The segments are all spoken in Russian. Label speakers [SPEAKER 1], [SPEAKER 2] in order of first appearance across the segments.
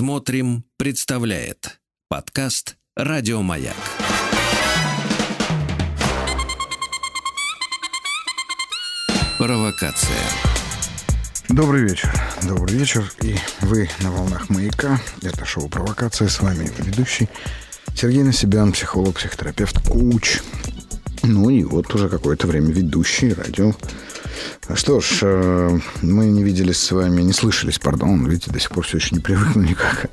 [SPEAKER 1] Смотрим, представляет подкаст Радиомаяк. Провокация.
[SPEAKER 2] Добрый вечер. Добрый вечер. И вы на волнах маяка. Это шоу «Провокация». С вами ведущий Сергей Насибян, психолог, психотерапевт, коуч. Ну и вот уже какое-то время ведущий радио что ж, э, мы не виделись с вами, не слышались, пардон, видите, до сих пор все еще не привыкну никак.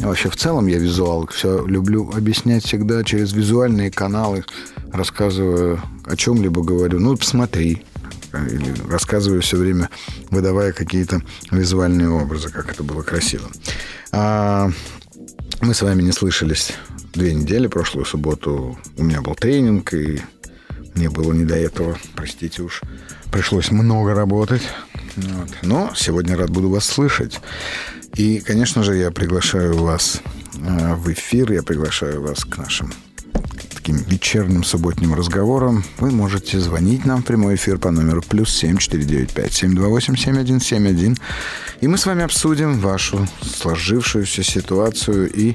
[SPEAKER 2] Вообще, в целом я визуал, все люблю объяснять всегда через визуальные каналы, рассказываю о чем-либо говорю, ну, посмотри, или рассказываю все время, выдавая какие-то визуальные образы, как это было красиво. А мы с вами не слышались две недели. Прошлую субботу у меня был тренинг, и мне было не до этого, простите уж пришлось много работать. Вот. Но сегодня рад буду вас слышать. И, конечно же, я приглашаю вас э, в эфир, я приглашаю вас к нашим таким вечерним субботним разговорам. Вы можете звонить нам в прямой эфир по номеру плюс семь четыре девять пять семь два восемь семь один семь один. И мы с вами обсудим вашу сложившуюся ситуацию. И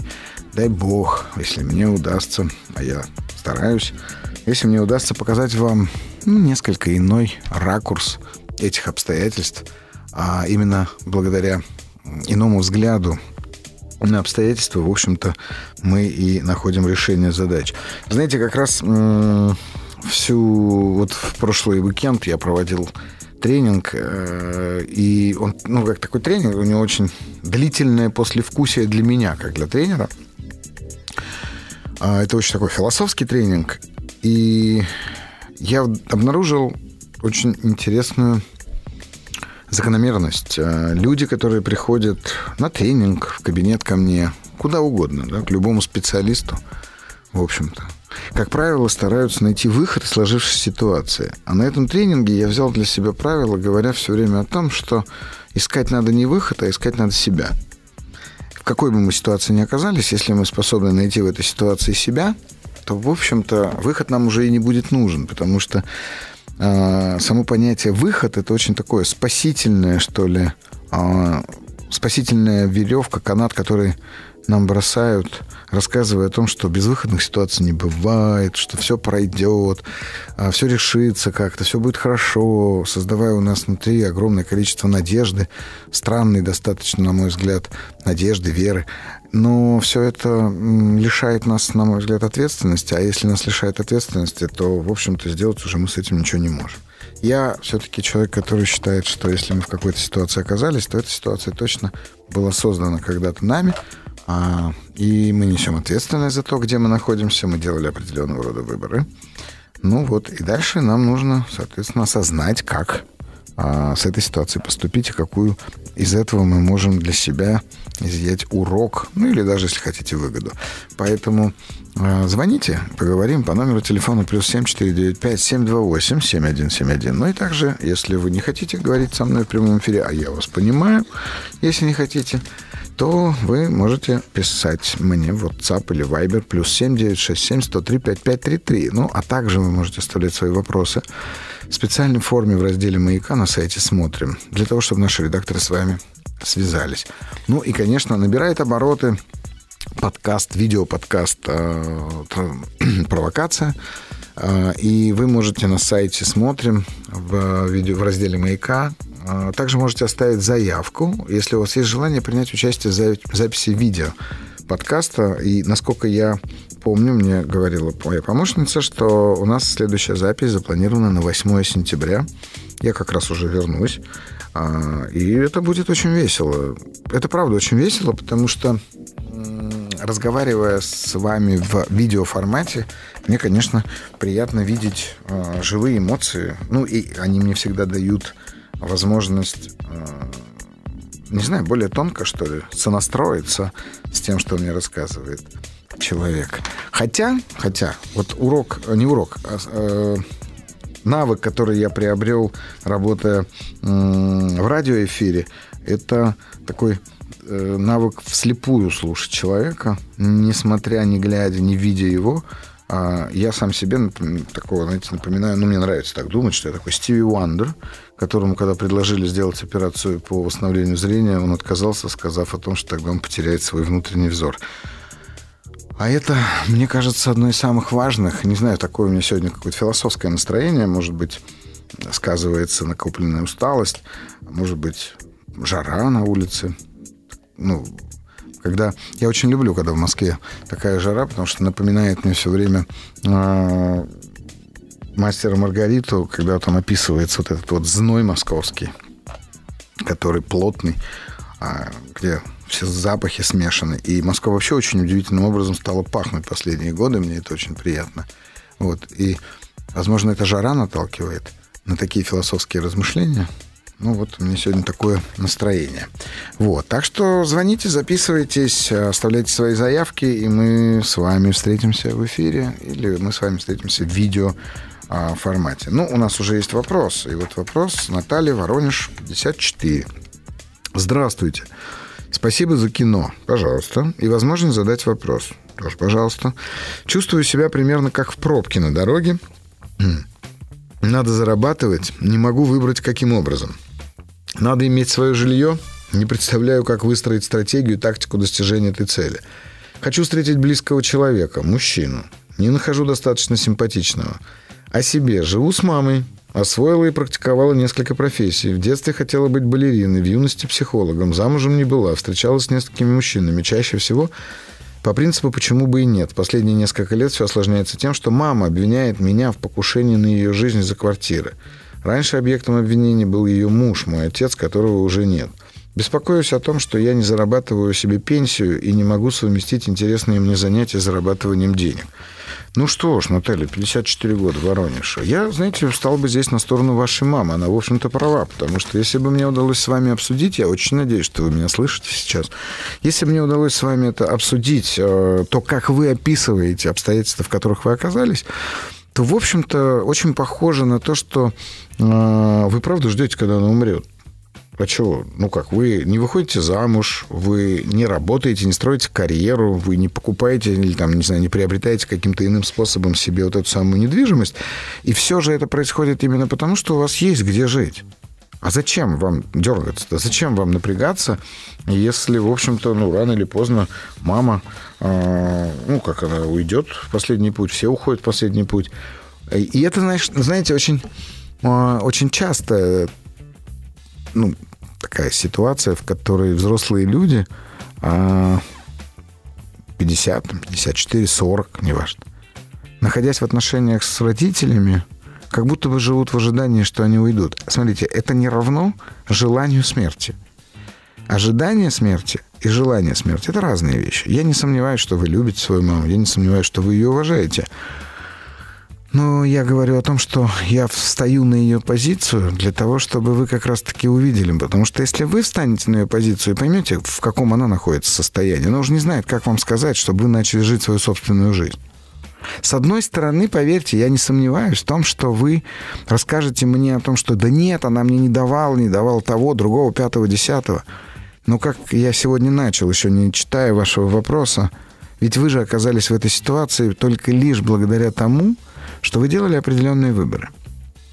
[SPEAKER 2] дай бог, если мне удастся, а я стараюсь, если мне удастся показать вам ну, несколько иной ракурс этих обстоятельств, а именно благодаря иному взгляду на обстоятельства, в общем-то, мы и находим решение задач. Знаете, как раз всю... Вот в прошлый уикенд я проводил тренинг, э, и он, ну, как такой тренинг, у него очень длительное послевкусие для меня, как для тренера. А, это очень такой философский тренинг, и я обнаружил очень интересную закономерность. Э, люди, которые приходят на тренинг, в кабинет ко мне, куда угодно, да, к любому специалисту, в общем-то, как правило, стараются найти выход из сложившейся ситуации. А на этом тренинге я взял для себя правило, говоря все время о том, что искать надо не выход, а искать надо себя. В какой бы мы ситуации ни оказались, если мы способны найти в этой ситуации себя – то, в общем-то, выход нам уже и не будет нужен, потому что э, само понятие выход это очень такое спасительное, что ли, э, спасительная веревка, канат, который нам бросают, рассказывая о том, что безвыходных ситуаций не бывает, что все пройдет, а, все решится как-то, все будет хорошо, создавая у нас внутри огромное количество надежды, странной достаточно, на мой взгляд, надежды, веры. Но все это лишает нас, на мой взгляд, ответственности, а если нас лишает ответственности, то, в общем-то, сделать уже мы с этим ничего не можем. Я все-таки человек, который считает, что если мы в какой-то ситуации оказались, то эта ситуация точно была создана когда-то нами, а, и мы несем ответственность за то, где мы находимся. Мы делали определенного рода выборы. Ну вот, и дальше нам нужно, соответственно, осознать, как а, с этой ситуацией поступить, и какую из этого мы можем для себя изъять урок, ну или даже, если хотите, выгоду. Поэтому э, звоните, поговорим по номеру телефона плюс 7495 728 7171. Ну и также, если вы не хотите говорить со мной в прямом эфире, а я вас понимаю, если не хотите, то вы можете писать мне в WhatsApp или Viber плюс 7967 103 5533. Ну, а также вы можете оставлять свои вопросы в специальной форме в разделе «Маяка» на сайте «Смотрим», для того, чтобы наши редакторы с вами связались. Ну и, конечно, набирает обороты подкаст, видеоподкаст э, «Провокация». Э, и вы можете на сайте «Смотрим» в, видео, в разделе «Маяка». Э, также можете оставить заявку, если у вас есть желание принять участие в записи видео подкаста. И, насколько я помню, мне говорила моя помощница, что у нас следующая запись запланирована на 8 сентября. Я как раз уже вернусь. А, и это будет очень весело. Это правда очень весело, потому что разговаривая с вами в видеоформате, мне, конечно, приятно видеть а, живые эмоции. Ну, и они мне всегда дают возможность, а, не знаю, более тонко, что ли, сонастроиться с тем, что мне рассказывает человек. Хотя, хотя, вот урок, не урок, а, навык, который я приобрел, работая в радиоэфире, это такой э, навык вслепую слушать человека, несмотря, не глядя, не видя его, А, я сам себе такого, знаете, напоминаю, ну, мне нравится так думать, что я такой Стиви Уандер, которому, когда предложили сделать операцию по восстановлению зрения, он отказался, сказав о том, что тогда он потеряет свой внутренний взор. А это, мне кажется, одно из самых важных. Не знаю, такое у меня сегодня какое-то философское настроение, может быть, сказывается накопленная усталость, может быть, жара на улице. Ну, когда я очень люблю, когда в Москве такая жара, потому что напоминает мне все время э, мастера Маргариту, когда там описывается вот этот вот зной московский, который плотный, э, где все запахи смешаны. И Москва вообще очень удивительным образом стала пахнуть последние годы. Мне это очень приятно. Вот. И, возможно, эта жара наталкивает на такие философские размышления – ну вот у меня сегодня такое настроение. Вот, так что звоните, записывайтесь, оставляйте свои заявки, и мы с вами встретимся в эфире, или мы с вами встретимся в видео а, формате. Ну, у нас уже есть вопрос. И вот вопрос Наталья Воронеж, 54. Здравствуйте. Спасибо за кино. Пожалуйста. И возможность задать вопрос. Тоже, пожалуйста. Чувствую себя примерно как в пробке на дороге. Надо зарабатывать. Не могу выбрать, каким образом. Надо иметь свое жилье. Не представляю, как выстроить стратегию и тактику достижения этой цели. Хочу встретить близкого человека, мужчину. Не нахожу достаточно симпатичного. О себе. Живу с мамой. Освоила и практиковала несколько профессий. В детстве хотела быть балериной, в юности психологом. Замужем не была. Встречалась с несколькими мужчинами. Чаще всего по принципу «почему бы и нет». Последние несколько лет все осложняется тем, что мама обвиняет меня в покушении на ее жизнь за квартиры. Раньше объектом обвинения был ее муж, мой отец, которого уже нет. Беспокоюсь о том, что я не зарабатываю себе пенсию и не могу совместить интересные мне занятия с зарабатыванием денег. Ну что ж, Наталья, 54 года, Воронеж. Я, знаете, встал бы здесь на сторону вашей мамы. Она, в общем-то, права, потому что если бы мне удалось с вами обсудить, я очень надеюсь, что вы меня слышите сейчас, если бы мне удалось с вами это обсудить, э, то, как вы описываете обстоятельства, в которых вы оказались, то, в общем-то, очень похоже на то, что э, вы правда ждете, когда она умрет. А чего? Ну как, вы не выходите замуж, вы не работаете, не строите карьеру, вы не покупаете или там, не знаю, не приобретаете каким-то иным способом себе вот эту самую недвижимость. И все же это происходит именно потому, что у вас есть где жить. А зачем вам дергаться-то? Зачем вам напрягаться, если, в общем-то, ну, рано или поздно мама, ну, как она уйдет в последний путь, все уходят в последний путь. И это, знаете, очень, э, очень часто ну, такая ситуация, в которой взрослые люди э, 50, 54, 40, неважно, находясь в отношениях с родителями, как будто бы живут в ожидании, что они уйдут. Смотрите, это не равно желанию смерти. Ожидание смерти и желание смерти – это разные вещи. Я не сомневаюсь, что вы любите свою маму, я не сомневаюсь, что вы ее уважаете. Но я говорю о том, что я встаю на ее позицию для того, чтобы вы как раз-таки увидели. Потому что если вы встанете на ее позицию и поймете, в каком она находится состоянии, она уже не знает, как вам сказать, чтобы вы начали жить свою собственную жизнь. С одной стороны, поверьте, я не сомневаюсь в том, что вы расскажете мне о том, что да нет, она мне не давала, не давала того, другого, пятого, десятого. Но как я сегодня начал, еще не читая вашего вопроса, ведь вы же оказались в этой ситуации только лишь благодаря тому, что вы делали определенные выборы.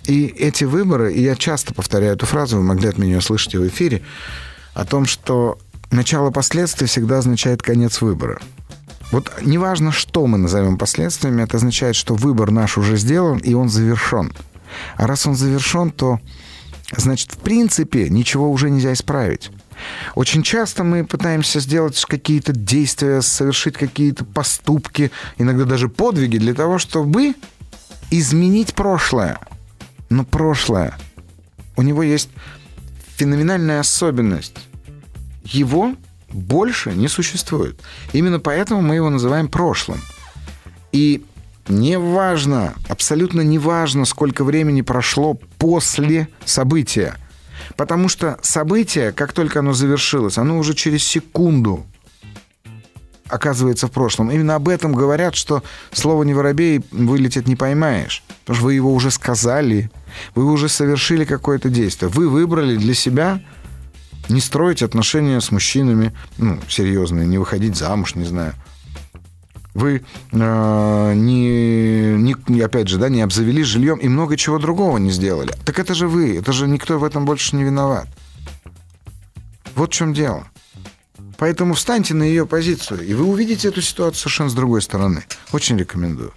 [SPEAKER 2] И эти выборы, и я часто повторяю эту фразу, вы могли от меня услышать в эфире, о том, что начало последствий всегда означает конец выбора. Вот неважно, что мы назовем последствиями, это означает, что выбор наш уже сделан, и он завершен. А раз он завершен, то, значит, в принципе, ничего уже нельзя исправить. Очень часто мы пытаемся сделать какие-то действия, совершить какие-то поступки, иногда даже подвиги для того, чтобы изменить прошлое. Но прошлое, у него есть феноменальная особенность. Его больше не существует. Именно поэтому мы его называем прошлым. И неважно, абсолютно неважно, сколько времени прошло после события. Потому что событие, как только оно завершилось, оно уже через секунду оказывается в прошлом. Именно об этом говорят, что слово «не воробей» вылетит не поймаешь. Потому что вы его уже сказали, вы уже совершили какое-то действие. Вы выбрали для себя не строить отношения с мужчинами, ну, серьезные, не выходить замуж, не знаю. Вы э, не, не, опять же, да, не обзавелись жильем и много чего другого не сделали. Так это же вы, это же никто в этом больше не виноват. Вот в чем дело. Поэтому встаньте на ее позицию, и вы увидите эту ситуацию совершенно с другой стороны. Очень рекомендую.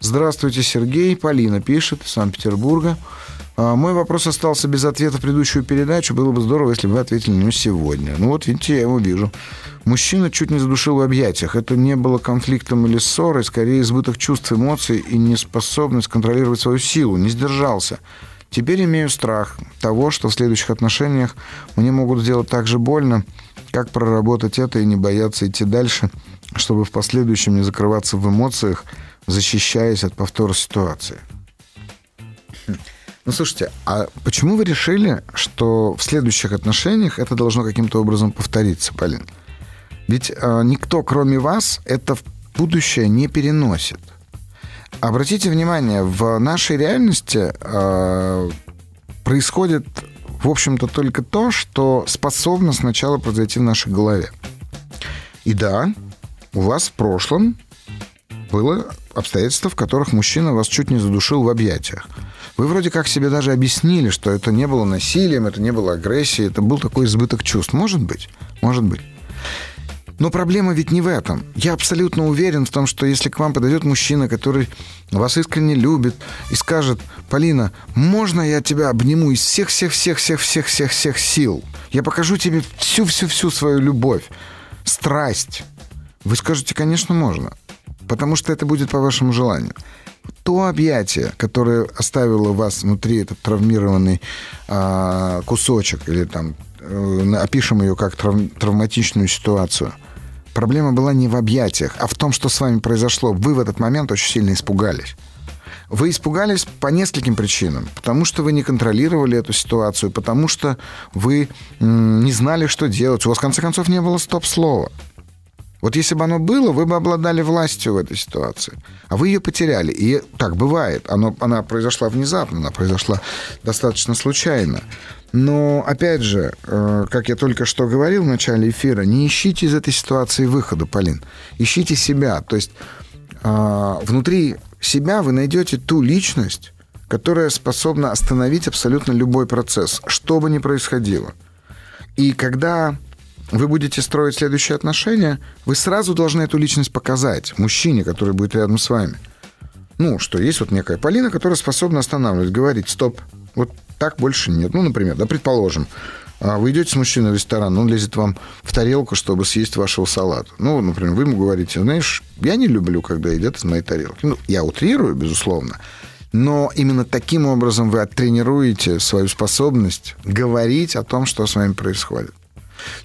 [SPEAKER 2] Здравствуйте, Сергей. Полина пишет из Санкт-Петербурга. А, мой вопрос остался без ответа в предыдущую передачу. Было бы здорово, если бы вы ответили на него сегодня. Ну вот, видите, я его вижу. Мужчина чуть не задушил в объятиях. Это не было конфликтом или ссорой, скорее избыток чувств, эмоций и неспособность контролировать свою силу. Не сдержался. Теперь имею страх того, что в следующих отношениях мне могут сделать так же больно, как проработать это и не бояться идти дальше, чтобы в последующем не закрываться в эмоциях, защищаясь от повтора ситуации. Ну, слушайте, а почему вы решили, что в следующих отношениях это должно каким-то образом повториться, Полин? Ведь э, никто, кроме вас, это в будущее не переносит. Обратите внимание, в нашей реальности э, происходит, в общем-то, только то, что способно сначала произойти в нашей голове. И да, у вас в прошлом было обстоятельства, в которых мужчина вас чуть не задушил в объятиях. Вы вроде как себе даже объяснили, что это не было насилием, это не было агрессией, это был такой избыток чувств. Может быть, может быть. Но проблема ведь не в этом. Я абсолютно уверен в том, что если к вам подойдет мужчина, который вас искренне любит и скажет, Полина, можно я тебя обниму из всех-всех-всех-всех-всех-всех сил? Я покажу тебе всю-всю-всю свою любовь, страсть. Вы скажете, конечно, можно. Потому что это будет по вашему желанию. То объятие, которое оставило вас внутри этот травмированный а, кусочек или там Э, опишем ее как травматичную ситуацию. Проблема была не в объятиях, а в том, что с вами произошло. Вы в этот момент очень сильно испугались. Вы испугались по нескольким причинам. Потому что вы не контролировали эту ситуацию, потому что вы не знали, что делать. У вас, в конце концов, не было стоп-слова. Вот если бы оно было, вы бы обладали властью в этой ситуации. А вы ее потеряли. И так бывает. Оно, она произошла внезапно, она произошла достаточно случайно. Но, опять же, э, как я только что говорил в начале эфира, не ищите из этой ситуации выхода, Полин. Ищите себя. То есть э, внутри себя вы найдете ту личность, которая способна остановить абсолютно любой процесс, что бы ни происходило. И когда вы будете строить следующие отношения, вы сразу должны эту личность показать мужчине, который будет рядом с вами. Ну, что есть вот некая Полина, которая способна останавливать, говорить, стоп, вот так больше нет. Ну, например, да, предположим, а, вы идете с мужчиной в ресторан, он лезет вам в тарелку, чтобы съесть вашего салата. Ну, например, вы ему говорите, знаешь, я не люблю, когда едят из моей тарелки. Ну, я утрирую, безусловно, но именно таким образом вы оттренируете свою способность говорить о том, что с вами происходит.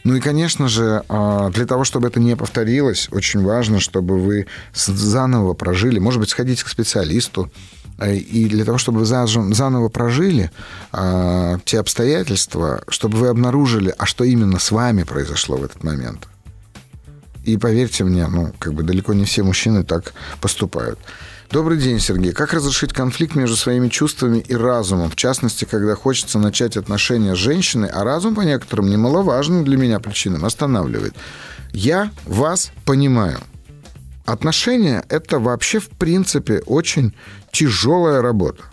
[SPEAKER 2] Ну и, конечно же, а, для того, чтобы это не повторилось, очень важно, чтобы вы заново прожили, может быть, сходите к специалисту, э, и для того, чтобы вы заново прожили а, те обстоятельства, чтобы вы обнаружили, а что именно с вами произошло в этот момент. И поверьте мне, ну, как бы далеко не все мужчины так поступают. Добрый день, Сергей. Как разрешить конфликт между своими чувствами и разумом? В частности, когда хочется начать отношения с женщиной, а разум по некоторым немаловажным для меня причинам останавливает. Я вас понимаю. Отношения – это вообще, в принципе, очень тяжелая работа.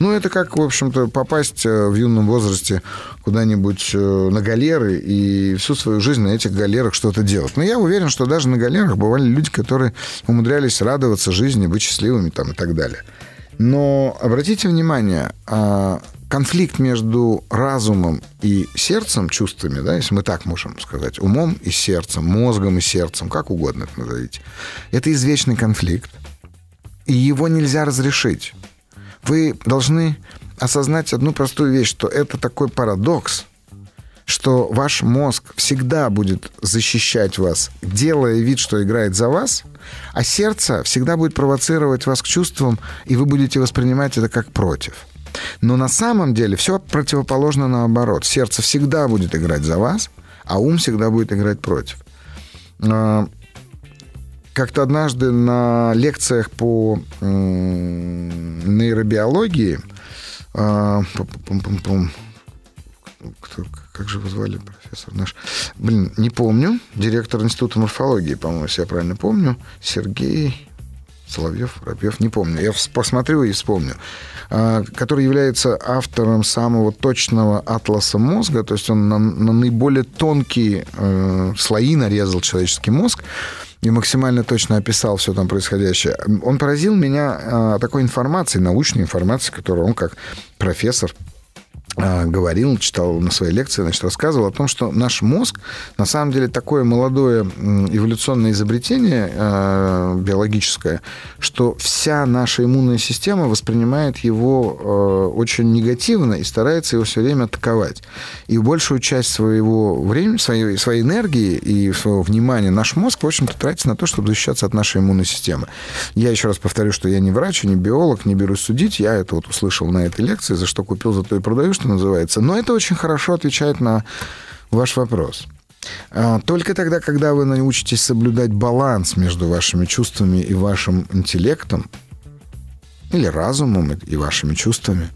[SPEAKER 2] Ну, это как, в общем-то, попасть э, в юном возрасте куда-нибудь э, на галеры и всю свою жизнь на этих галерах что-то делать. Но я уверен, что даже на галерах бывали люди, которые умудрялись радоваться жизни, быть счастливыми там, и так далее. Но обратите внимание, а, конфликт между разумом и сердцем, чувствами, да, если мы так можем сказать, умом и сердцем, мозгом и сердцем, как угодно это назовите, это извечный конфликт, и его нельзя разрешить вы должны осознать одну простую вещь, что это такой парадокс, что ваш мозг всегда будет защищать вас, делая вид, что играет за вас, а сердце всегда будет провоцировать вас к чувствам, и вы будете воспринимать это как против. Но на самом деле все противоположно наоборот. Сердце всегда будет играть за вас, а ум всегда будет играть против. Как-то однажды на лекциях по нейробиологии а, как же его звали, профессор наш? Блин, не помню. Директор Института морфологии, по-моему, если я правильно помню. Сергей Соловьев, Воробьев, не помню. Я посмотрю и вспомню. А, который является автором самого точного атласа мозга, то есть он на, на наиболее тонкие э, слои нарезал человеческий мозг и максимально точно описал все там происходящее. Он поразил меня э, такой информацией, научной информацией, которую он как профессор а, говорил, читал на своей лекции, значит, рассказывал о том, что наш мозг на самом деле такое молодое эволюционное изобретение э, биологическое, что вся наша иммунная система воспринимает его э, очень негативно и старается его все время атаковать. И большую часть своего времени, своей, своей энергии и своего внимания наш мозг, в общем-то, тратит на то, чтобы защищаться от нашей иммунной системы. Я еще раз повторю, что я не врач, не биолог, не берусь судить. Я это вот услышал на этой лекции, за что купил, за то и продаю, что называется. Но это очень хорошо отвечает на ваш вопрос. А, только тогда, когда вы научитесь соблюдать баланс между вашими чувствами и вашим интеллектом, или разумом и вашими чувствами,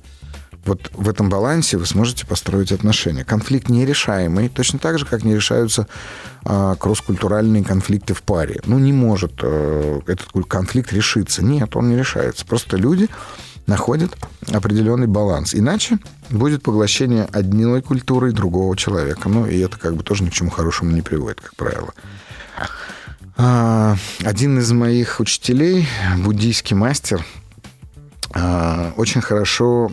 [SPEAKER 2] вот в этом балансе вы сможете построить отношения. Конфликт нерешаемый, точно так же, как не решаются а, кросс-культуральные конфликты в паре. Ну, не может а, этот конфликт решиться. Нет, он не решается. Просто люди находит определенный баланс. Иначе будет поглощение одной культуры другого человека. Ну, и это как бы тоже ни к чему хорошему не приводит, как правило. А, один из моих учителей, буддийский мастер, а, очень хорошо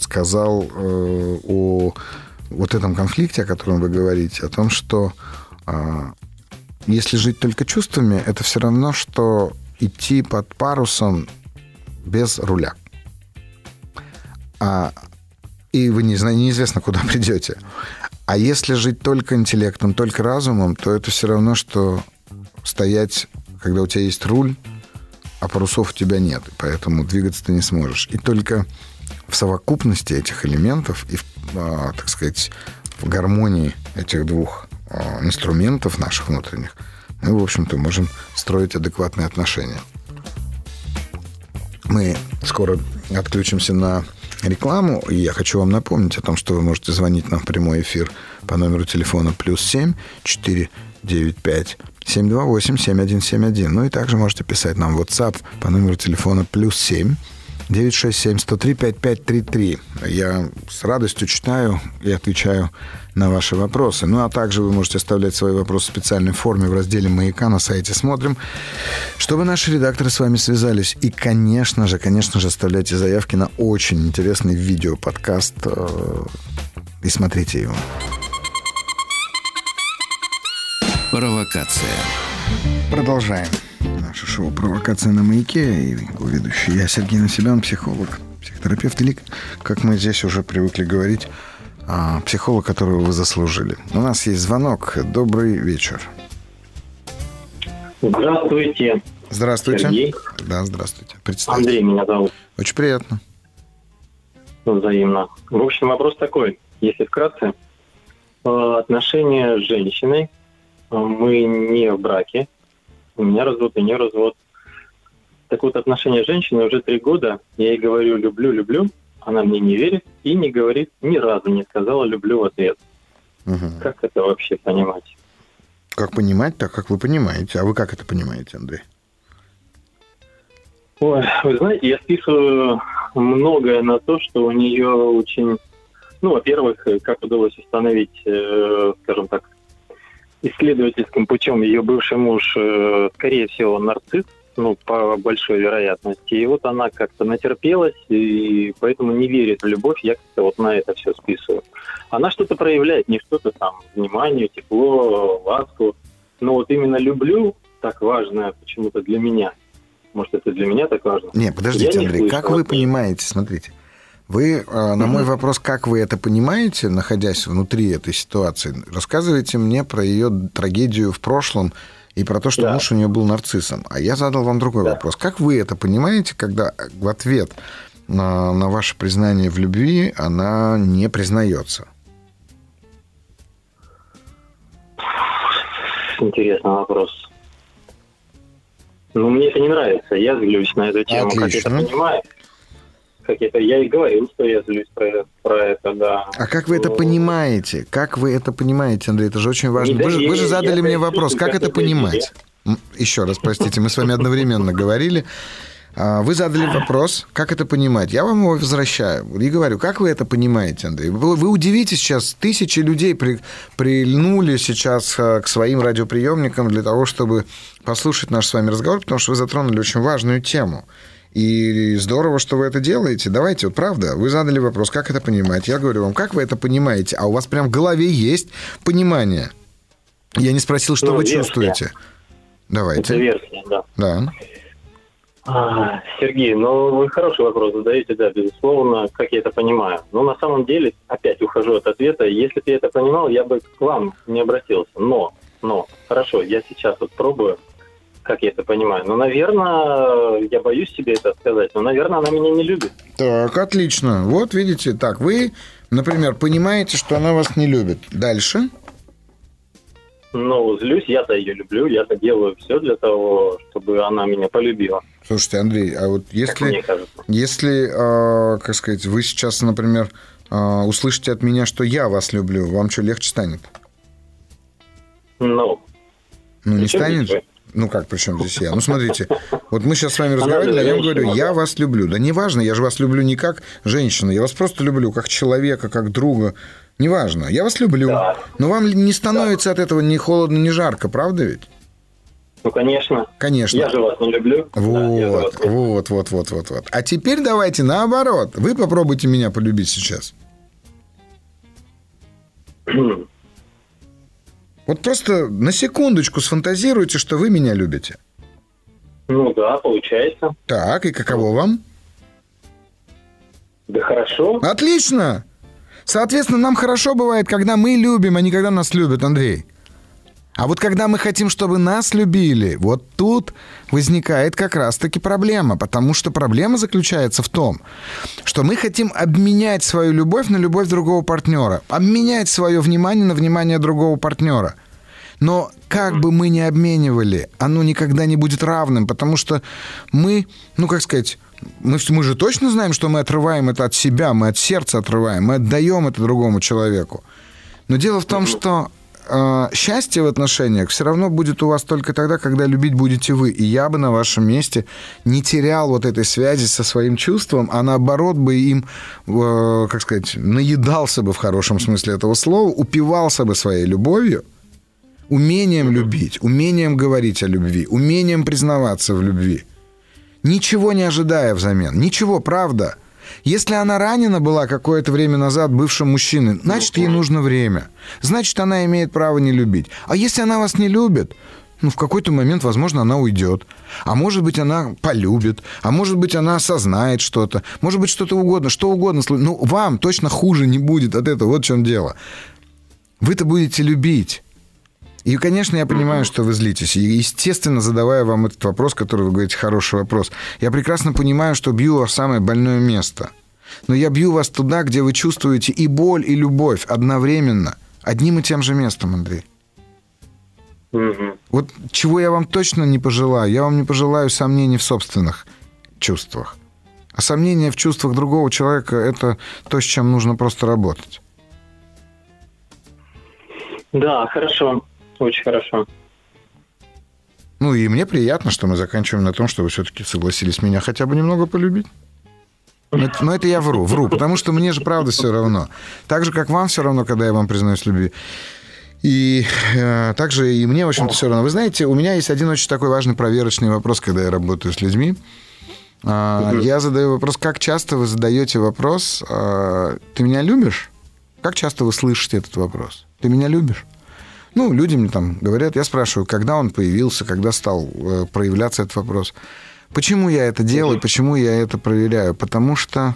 [SPEAKER 2] сказал э, о вот этом конфликте, о котором вы говорите, о том, что а, если жить только чувствами, это все равно, что идти под парусом без руля а, и вы не неизвестно, куда придете. А если жить только интеллектом, только разумом, то это все равно, что стоять, когда у тебя есть руль, а парусов у тебя нет, поэтому двигаться ты не сможешь. И только в совокупности этих элементов и, а, так сказать, в гармонии этих двух а, инструментов наших внутренних мы, в общем-то, можем строить адекватные отношения. Мы скоро отключимся на рекламу. И я хочу вам напомнить о том, что вы можете звонить нам в прямой эфир по номеру телефона плюс 7 495 728 7171. Ну и также можете писать нам в WhatsApp по номеру телефона плюс 7 967-103-5533. Я с радостью читаю и отвечаю на ваши вопросы. Ну, а также вы можете оставлять свои вопросы в специальной форме в разделе «Маяка» на сайте «Смотрим», чтобы наши редакторы с вами связались. И, конечно же, конечно же, оставляйте заявки на очень интересный видео-подкаст э, и смотрите его.
[SPEAKER 1] Провокация.
[SPEAKER 2] Продолжаем наше шоу «Провокация на маяке». И ведущий я, Сергей Насебян, психолог, психотерапевт или, как мы здесь уже привыкли говорить, психолог, которого вы заслужили. У нас есть звонок. Добрый вечер.
[SPEAKER 3] Здравствуйте.
[SPEAKER 2] Здравствуйте.
[SPEAKER 3] Сергей.
[SPEAKER 2] Да, здравствуйте.
[SPEAKER 3] Представьте. Андрей меня зовут.
[SPEAKER 2] Очень приятно.
[SPEAKER 3] Взаимно. В общем, вопрос такой. Если вкратце, э, отношения с женщиной, э, мы не в браке, у меня развод и не развод. Так вот, отношения с женщиной уже три года. Я ей говорю «люблю, люблю», она мне не верит и не говорит, ни разу не сказала «люблю» в ответ. Угу. Как это вообще понимать?
[SPEAKER 2] Как понимать, так как вы понимаете. А вы как это понимаете, Андрей?
[SPEAKER 3] Ой, вы знаете, я списываю многое на то, что у нее очень... Ну, во-первых, как удалось установить, э, скажем так, исследовательским путем ее бывший муж, э, скорее всего, нарцисс, ну, по большой вероятности. И вот она как-то натерпелась, и поэтому не верит в любовь, я как-то вот на это все списываю. Она что-то проявляет, не что-то там, внимание, тепло, ласку. Но вот именно люблю, так важно почему-то для меня. Может, это для меня так важно?
[SPEAKER 2] Не, подождите, я Андрей, не как вы понимаете, смотрите, вы э, на мой вопрос, как вы это понимаете, находясь внутри этой ситуации, рассказывайте мне про ее трагедию в прошлом и про то, что да. муж у нее был нарциссом. А я задал вам другой да. вопрос. Как вы это понимаете, когда в ответ на, на ваше признание в любви она не признается?
[SPEAKER 3] Интересный вопрос. Ну, мне это не нравится. Я злюсь на эту тему,
[SPEAKER 2] Отлично.
[SPEAKER 3] как я это понимаю. Как это, я и говорил, что я злюсь про, про это, да.
[SPEAKER 2] А как вы это понимаете? Как вы это понимаете, Андрей? Это же очень важно. Вы же, вы же задали мне вопрос, как это понимать? Еще раз, простите, мы с вами одновременно говорили. А, вы задали вопрос, как это понимать. Я вам его возвращаю и говорю, как вы это понимаете, Андрей? Вы, вы удивитесь сейчас, тысячи людей при, прильнули сейчас а, к своим радиоприемникам для того, чтобы послушать наш с вами разговор, потому что вы затронули очень важную тему. И здорово, что вы это делаете. Давайте, вот правда, вы задали вопрос, как это понимать. Я говорю вам, как вы это понимаете? А у вас прям в голове есть понимание. Я не спросил, что ну, вы версия. чувствуете. Давайте.
[SPEAKER 3] Это версия, да.
[SPEAKER 2] Да.
[SPEAKER 3] А, Сергей, ну вы хороший вопрос задаете, да, безусловно, как я это понимаю. Но на самом деле, опять ухожу от ответа, если бы я это понимал, я бы к вам не обратился. Но, но, хорошо, я сейчас вот пробую как я это понимаю. Ну, наверное, я боюсь себе это сказать, но, наверное, она меня не любит.
[SPEAKER 2] Так, отлично. Вот, видите, так, вы, например, понимаете, что она вас не любит. Дальше?
[SPEAKER 3] Ну, злюсь, я-то ее люблю, я-то делаю все для того, чтобы она меня полюбила.
[SPEAKER 2] Слушайте, Андрей, а вот если, если э, как сказать, вы сейчас, например, э, услышите от меня, что я вас люблю, вам что, легче станет?
[SPEAKER 3] Ну,
[SPEAKER 2] ну не станет же? Ну как, причем здесь я? Ну смотрите, вот мы сейчас с вами разговаривали, а я вам говорю, я вас люблю. Да неважно, я же вас люблю не как женщина, я вас просто люблю как человека, как друга. Неважно, я вас люблю. Да. Но вам не становится да. от этого ни холодно, ни жарко, правда ведь?
[SPEAKER 3] Ну, конечно.
[SPEAKER 2] Конечно.
[SPEAKER 3] Я же вас не люблю.
[SPEAKER 2] Вот, да, вот, вот, вот, вот, вот. А теперь давайте наоборот. Вы попробуйте меня полюбить сейчас. Вот просто на секундочку сфантазируйте, что вы меня любите.
[SPEAKER 3] Ну да, получается.
[SPEAKER 2] Так, и каково вам?
[SPEAKER 3] Да хорошо.
[SPEAKER 2] Отлично! Соответственно, нам хорошо бывает, когда мы любим, а не когда нас любят, Андрей. А вот когда мы хотим, чтобы нас любили, вот тут возникает как раз-таки проблема, потому что проблема заключается в том, что мы хотим обменять свою любовь на любовь другого партнера, обменять свое внимание на внимание другого партнера. Но как бы мы ни обменивали, оно никогда не будет равным, потому что мы, ну как сказать, мы, мы же точно знаем, что мы отрываем это от себя, мы от сердца отрываем, мы отдаем это другому человеку. Но дело в том, что э, счастье в отношениях все равно будет у вас только тогда, когда любить будете вы. И я бы на вашем месте не терял вот этой связи со своим чувством, а наоборот бы им, э, как сказать, наедался бы в хорошем смысле этого слова, упивался бы своей любовью, умением любить, умением говорить о любви, умением признаваться в любви. Ничего не ожидая взамен. Ничего, правда. Если она ранена была какое-то время назад бывшим мужчиной, значит, ей нужно время. Значит, она имеет право не любить. А если она вас не любит, ну, в какой-то момент, возможно, она уйдет. А может быть, она полюбит. А может быть, она осознает что-то. Может быть, что-то угодно, что угодно. Ну, вам точно хуже не будет от этого. Вот в чем дело. Вы-то будете любить. И, конечно, я понимаю, что вы злитесь. И, естественно, задавая вам этот вопрос, который вы говорите, хороший вопрос, я прекрасно понимаю, что бью вас в самое больное место. Но я бью вас туда, где вы чувствуете и боль, и любовь одновременно, одним и тем же местом, Андрей.
[SPEAKER 3] Угу.
[SPEAKER 2] Вот чего я вам точно не пожелаю, я вам не пожелаю сомнений в собственных чувствах. А сомнения в чувствах другого человека – это то, с чем нужно просто работать.
[SPEAKER 3] Да, хорошо. Очень хорошо.
[SPEAKER 2] Ну и мне приятно, что мы заканчиваем на том, что вы все-таки согласились меня хотя бы немного полюбить. Но это, но это я вру, вру, потому что мне же правда все равно. Так же, как вам все равно, когда я вам признаюсь в любви. И э, также и мне, в общем-то, все равно. Вы знаете, у меня есть один очень такой важный проверочный вопрос, когда я работаю с людьми. Э, Я задаю вопрос, как часто вы задаете вопрос, э, ты меня любишь? Как часто вы слышите этот вопрос? Ты меня любишь? Ну, люди мне там говорят, я спрашиваю, когда он появился, когда стал э, проявляться этот вопрос. Почему я это делаю, почему я это проверяю? Потому что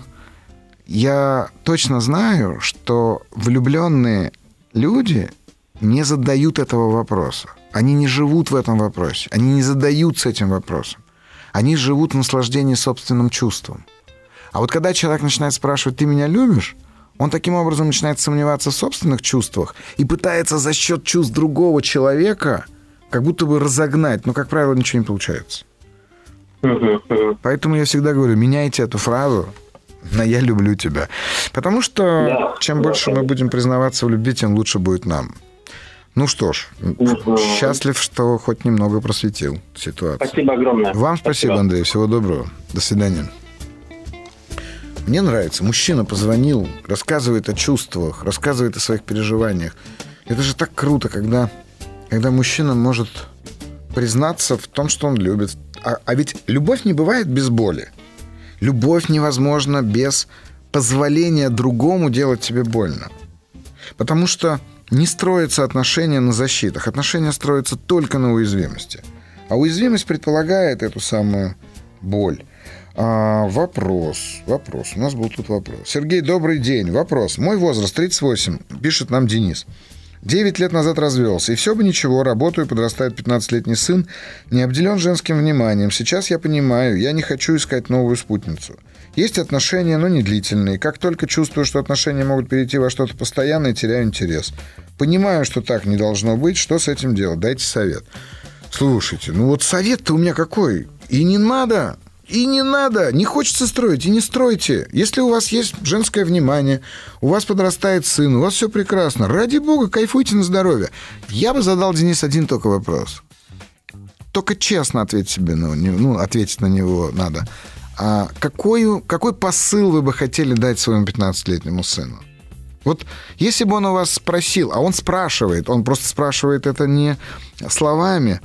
[SPEAKER 2] я точно знаю, что влюбленные люди не задают этого вопроса. Они не живут в этом вопросе. Они не задаются этим вопросом. Они живут в наслаждении собственным чувством. А вот когда человек начинает спрашивать, ты меня любишь? Он таким образом начинает сомневаться в собственных чувствах и пытается за счет чувств другого человека как будто бы разогнать, но, как правило, ничего не получается. Поэтому я всегда говорю, меняйте эту фразу на «я люблю тебя». Потому что
[SPEAKER 3] Да.
[SPEAKER 2] чем
[SPEAKER 3] Да,
[SPEAKER 2] больше мы будем признаваться в любви, тем лучше будет нам. Ну что ж,
[SPEAKER 3] Мгм.
[SPEAKER 2] счастлив, что хоть немного просветил ситуацию.
[SPEAKER 3] Спасибо огромное.
[SPEAKER 2] Вам спасибо, Андрей. Всего доброго. До свидания. Мне нравится. Мужчина позвонил, рассказывает о чувствах, рассказывает о своих переживаниях. Это же так круто, когда, когда мужчина может признаться в том, что он любит. А, а ведь любовь не бывает без боли. Любовь невозможна без позволения другому делать тебе больно. Потому что не строятся отношения на защитах. Отношения строятся только на уязвимости. А уязвимость предполагает эту самую боль. А, вопрос, вопрос. У нас был тут вопрос. Сергей, добрый день. Вопрос. Мой возраст 38, пишет нам Денис. 9 лет назад развелся, и все бы ничего, работаю, подрастает 15-летний сын, не обделен женским вниманием. Сейчас я понимаю, я не хочу искать новую спутницу. Есть отношения, но не длительные. Как только чувствую, что отношения могут перейти во что-то постоянное, теряю интерес. Понимаю, что так не должно быть. Что с этим делать? Дайте совет. Слушайте, ну вот совет-то у меня какой? И не надо, и не надо, не хочется строить, и не стройте. Если у вас есть женское внимание, у вас подрастает сын, у вас все прекрасно, ради бога, кайфуйте на здоровье. Я бы задал, Денис, один только вопрос. Только честно ответить себе на него, ну, ответить на него надо. А какой, какой посыл вы бы хотели дать своему 15-летнему сыну? Вот если бы он у вас спросил, а он спрашивает, он просто спрашивает это не словами,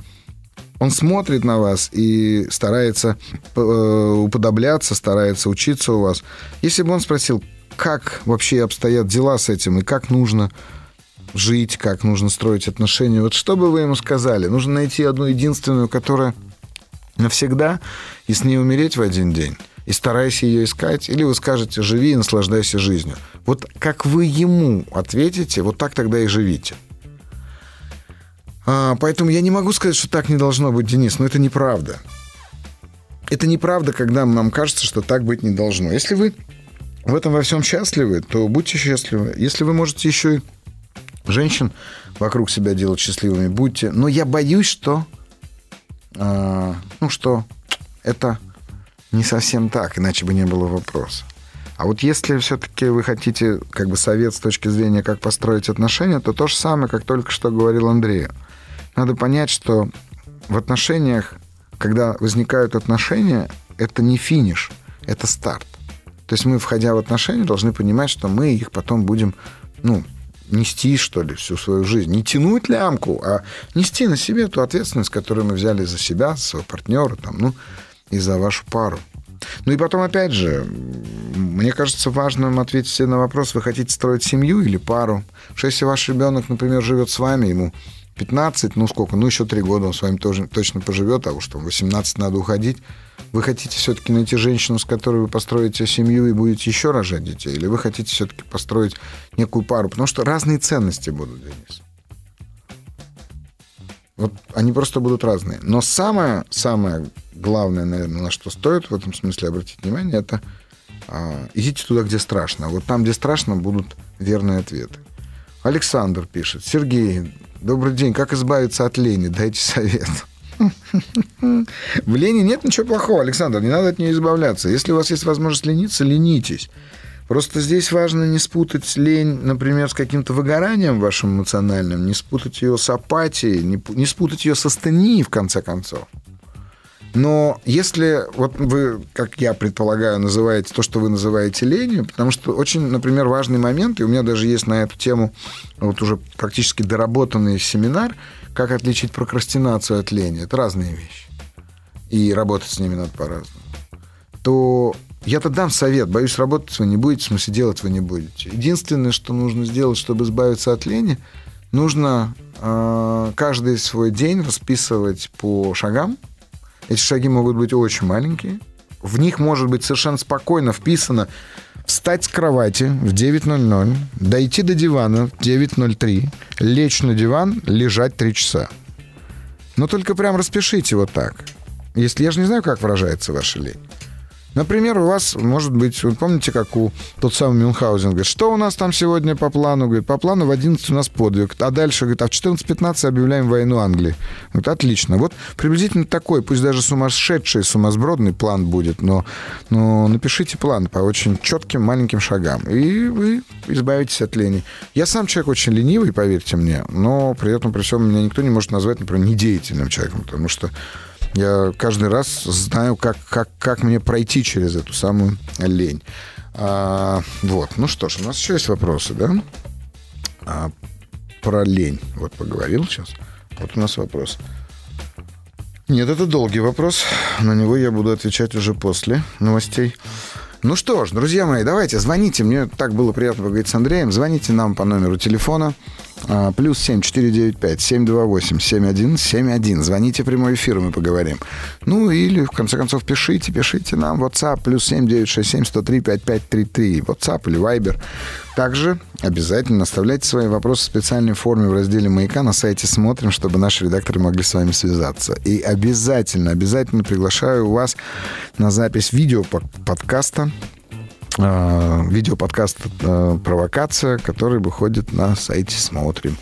[SPEAKER 2] он смотрит на вас и старается э, уподобляться, старается учиться у вас. Если бы он спросил, как вообще обстоят дела с этим и как нужно жить, как нужно строить отношения, вот что бы вы ему сказали? Нужно найти одну единственную, которая навсегда, и с ней умереть в один день. И старайся ее искать, или вы скажете, живи и наслаждайся жизнью. Вот как вы ему ответите, вот так тогда и живите. А, поэтому я не могу сказать, что так не должно быть, Денис, но это неправда. Это неправда, когда нам кажется, что так быть не должно. Если вы в этом во всем счастливы, то будьте счастливы. Если вы можете еще и женщин вокруг себя делать счастливыми, будьте. Но я боюсь, что, а, ну что, это не совсем так, иначе бы не было вопроса. А вот если все-таки вы хотите как бы совет с точки зрения, как построить отношения, то то же самое, как только что говорил Андрей. Надо понять, что в отношениях, когда возникают отношения, это не финиш, это старт. То есть мы, входя в отношения, должны понимать, что мы их потом будем, ну, нести, что ли, всю свою жизнь. Не тянуть лямку, а нести на себе ту ответственность, которую мы взяли за себя, за своего партнера, там, ну, и за вашу пару. Ну и потом, опять же, мне кажется важным ответить на вопрос, вы хотите строить семью или пару. Что если ваш ребенок, например, живет с вами, ему 15, ну сколько, ну еще 3 года он с вами тоже точно поживет, а уж там 18 надо уходить. Вы хотите все-таки найти женщину, с которой вы построите семью и будете еще рожать детей? Или вы хотите все-таки построить некую пару? Потому что разные ценности будут, Денис. Вот они просто будут разные. Но самое, самое главное, наверное, на что стоит в этом смысле обратить внимание, это а, идите туда, где страшно. Вот там, где страшно, будут верные ответы. Александр пишет. Сергей, добрый день. Как избавиться от лени? Дайте совет. В лени нет ничего плохого, Александр. Не надо от нее избавляться. Если у вас есть возможность лениться, ленитесь. Просто здесь важно не спутать лень, например, с каким-то выгоранием вашим эмоциональным, не спутать ее с апатией, не, не спутать ее со астенией, в конце концов. Но если вот вы, как я предполагаю, называете то, что вы называете ленью, потому что очень, например, важный момент, и у меня даже есть на эту тему вот уже практически доработанный семинар, как отличить прокрастинацию от лени. Это разные вещи. И работать с ними надо по-разному. То я-то дам совет. Боюсь, работать вы не будете, в смысле, делать вы не будете. Единственное, что нужно сделать, чтобы избавиться от лени, нужно э, каждый свой день расписывать по шагам. Эти шаги могут быть очень маленькие. В них может быть совершенно спокойно вписано встать с кровати в 9.00, дойти до дивана в 9.03, лечь на диван, лежать 3 часа. Но только прям распишите вот так. Если я же не знаю, как выражается ваша лень. Например, у вас, может быть, вы помните, как у тот самый Мюнхгаузен говорит, что у нас там сегодня по плану? Говорит, по плану в 11 у нас подвиг, а дальше, говорит, а в 14-15 объявляем войну Англии. Говорит, отлично. Вот приблизительно такой, пусть даже сумасшедший, сумасбродный план будет, но, но напишите план по очень четким маленьким шагам, и вы избавитесь от лени. Я сам человек очень ленивый, поверьте мне, но при этом, при всем, меня никто не может назвать, например, недеятельным человеком, потому что я каждый раз знаю, как, как, как мне пройти через эту самую лень. А, вот, ну что ж, у нас еще есть вопросы, да? А, про лень. Вот поговорил сейчас. Вот у нас вопрос. Нет, это долгий вопрос. На него я буду отвечать уже после новостей. Ну что ж, друзья мои, давайте, звоните. Мне так было приятно поговорить с Андреем. Звоните нам по номеру телефона плюс 7 495 728 7171. Звоните в прямой эфир, мы поговорим. Ну или, в конце концов, пишите, пишите нам WhatsApp плюс 7 967 103 5533. WhatsApp или Viber. Также обязательно оставляйте свои вопросы в специальной форме в разделе «Маяка» на сайте «Смотрим», чтобы наши редакторы могли с вами связаться. И обязательно, обязательно приглашаю вас на запись видео подкаста видеоподкаст э, «Провокация», который выходит на сайте «Смотрим».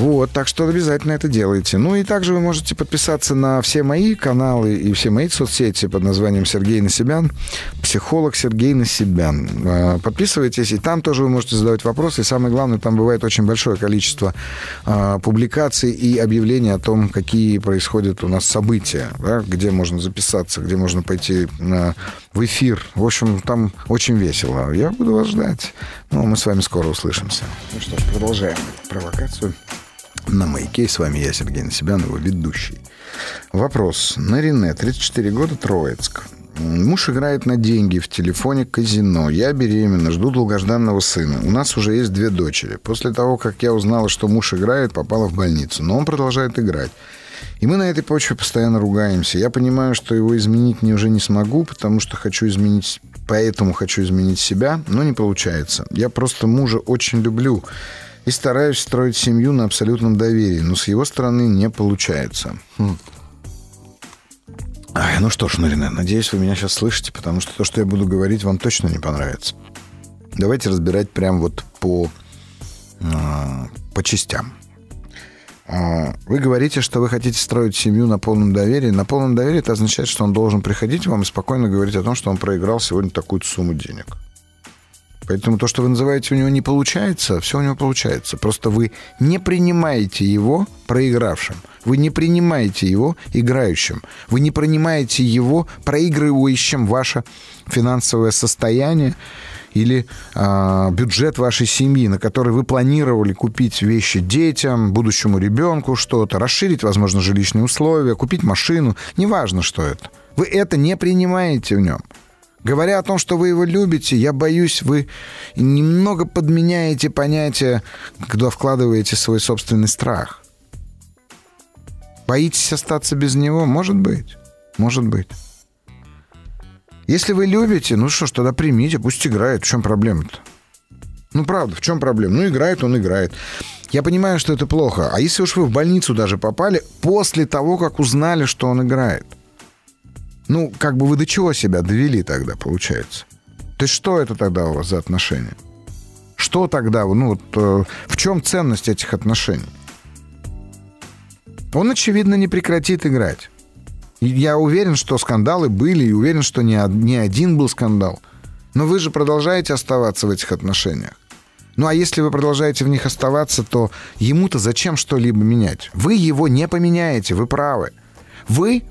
[SPEAKER 2] Вот, так что обязательно это делайте. Ну и также вы можете подписаться на все мои каналы и все мои соцсети под названием Сергей Насибян, психолог Сергей Насибян. А, подписывайтесь, и там тоже вы можете задавать вопросы. И самое главное, там бывает очень большое количество а, публикаций и объявлений о том, какие происходят у нас события, да, где можно записаться, где можно пойти на, в эфир. В общем, там очень весело. Я буду вас ждать. Ну, мы с вами скоро услышимся. Ну что ж, продолжаем провокацию на «Маяке». С вами я, Сергей Насибян, его ведущий. Вопрос. Нарине, 34 года, Троицк. Муж играет на деньги в телефоне казино. Я беременна, жду долгожданного сына. У нас уже есть две дочери. После того, как я узнала, что муж играет, попала в больницу. Но он продолжает играть. И мы на этой почве постоянно ругаемся. Я понимаю, что его изменить не уже не смогу, потому что хочу изменить, поэтому хочу изменить себя, но не получается. Я просто мужа очень люблю и стараюсь строить семью на абсолютном доверии, но с его стороны не получается. Хм. Ай, ну что ж, Нарина, надеюсь, вы меня сейчас слышите, потому что то, что я буду говорить, вам точно не понравится. Давайте разбирать прям вот по, э, по частям. Э, вы говорите, что вы хотите строить семью на полном доверии. На полном доверии это означает, что он должен приходить вам и спокойно говорить о том, что он проиграл сегодня такую сумму денег. Поэтому то, что вы называете у него не получается, все у него получается. Просто вы не принимаете его проигравшим. Вы не принимаете его играющим. Вы не принимаете его проигрывающим ваше финансовое состояние или э, бюджет вашей семьи, на который вы планировали купить вещи детям, будущему ребенку, что-то, расширить, возможно, жилищные условия, купить машину, неважно, что это. Вы это не принимаете в нем. Говоря о том, что вы его любите, я боюсь, вы немного подменяете понятие, когда вкладываете свой собственный страх. Боитесь остаться без него? Может быть. Может быть. Если вы любите, ну что ж, тогда примите, пусть играет. В чем проблема-то? Ну, правда, в чем проблема? Ну, играет он, играет. Я понимаю, что это плохо. А если уж вы в больницу даже попали после того, как узнали, что он играет – ну, как бы вы до чего себя довели тогда, получается? То есть что это тогда у вас за отношения? Что тогда, ну вот, э, в чем ценность этих отношений? Он, очевидно, не прекратит играть. Я уверен, что скандалы были, и уверен, что не, один был скандал. Но вы же продолжаете оставаться в этих отношениях. Ну а если вы продолжаете в них оставаться, то ему-то зачем что-либо менять? Вы его не поменяете, вы правы. Вы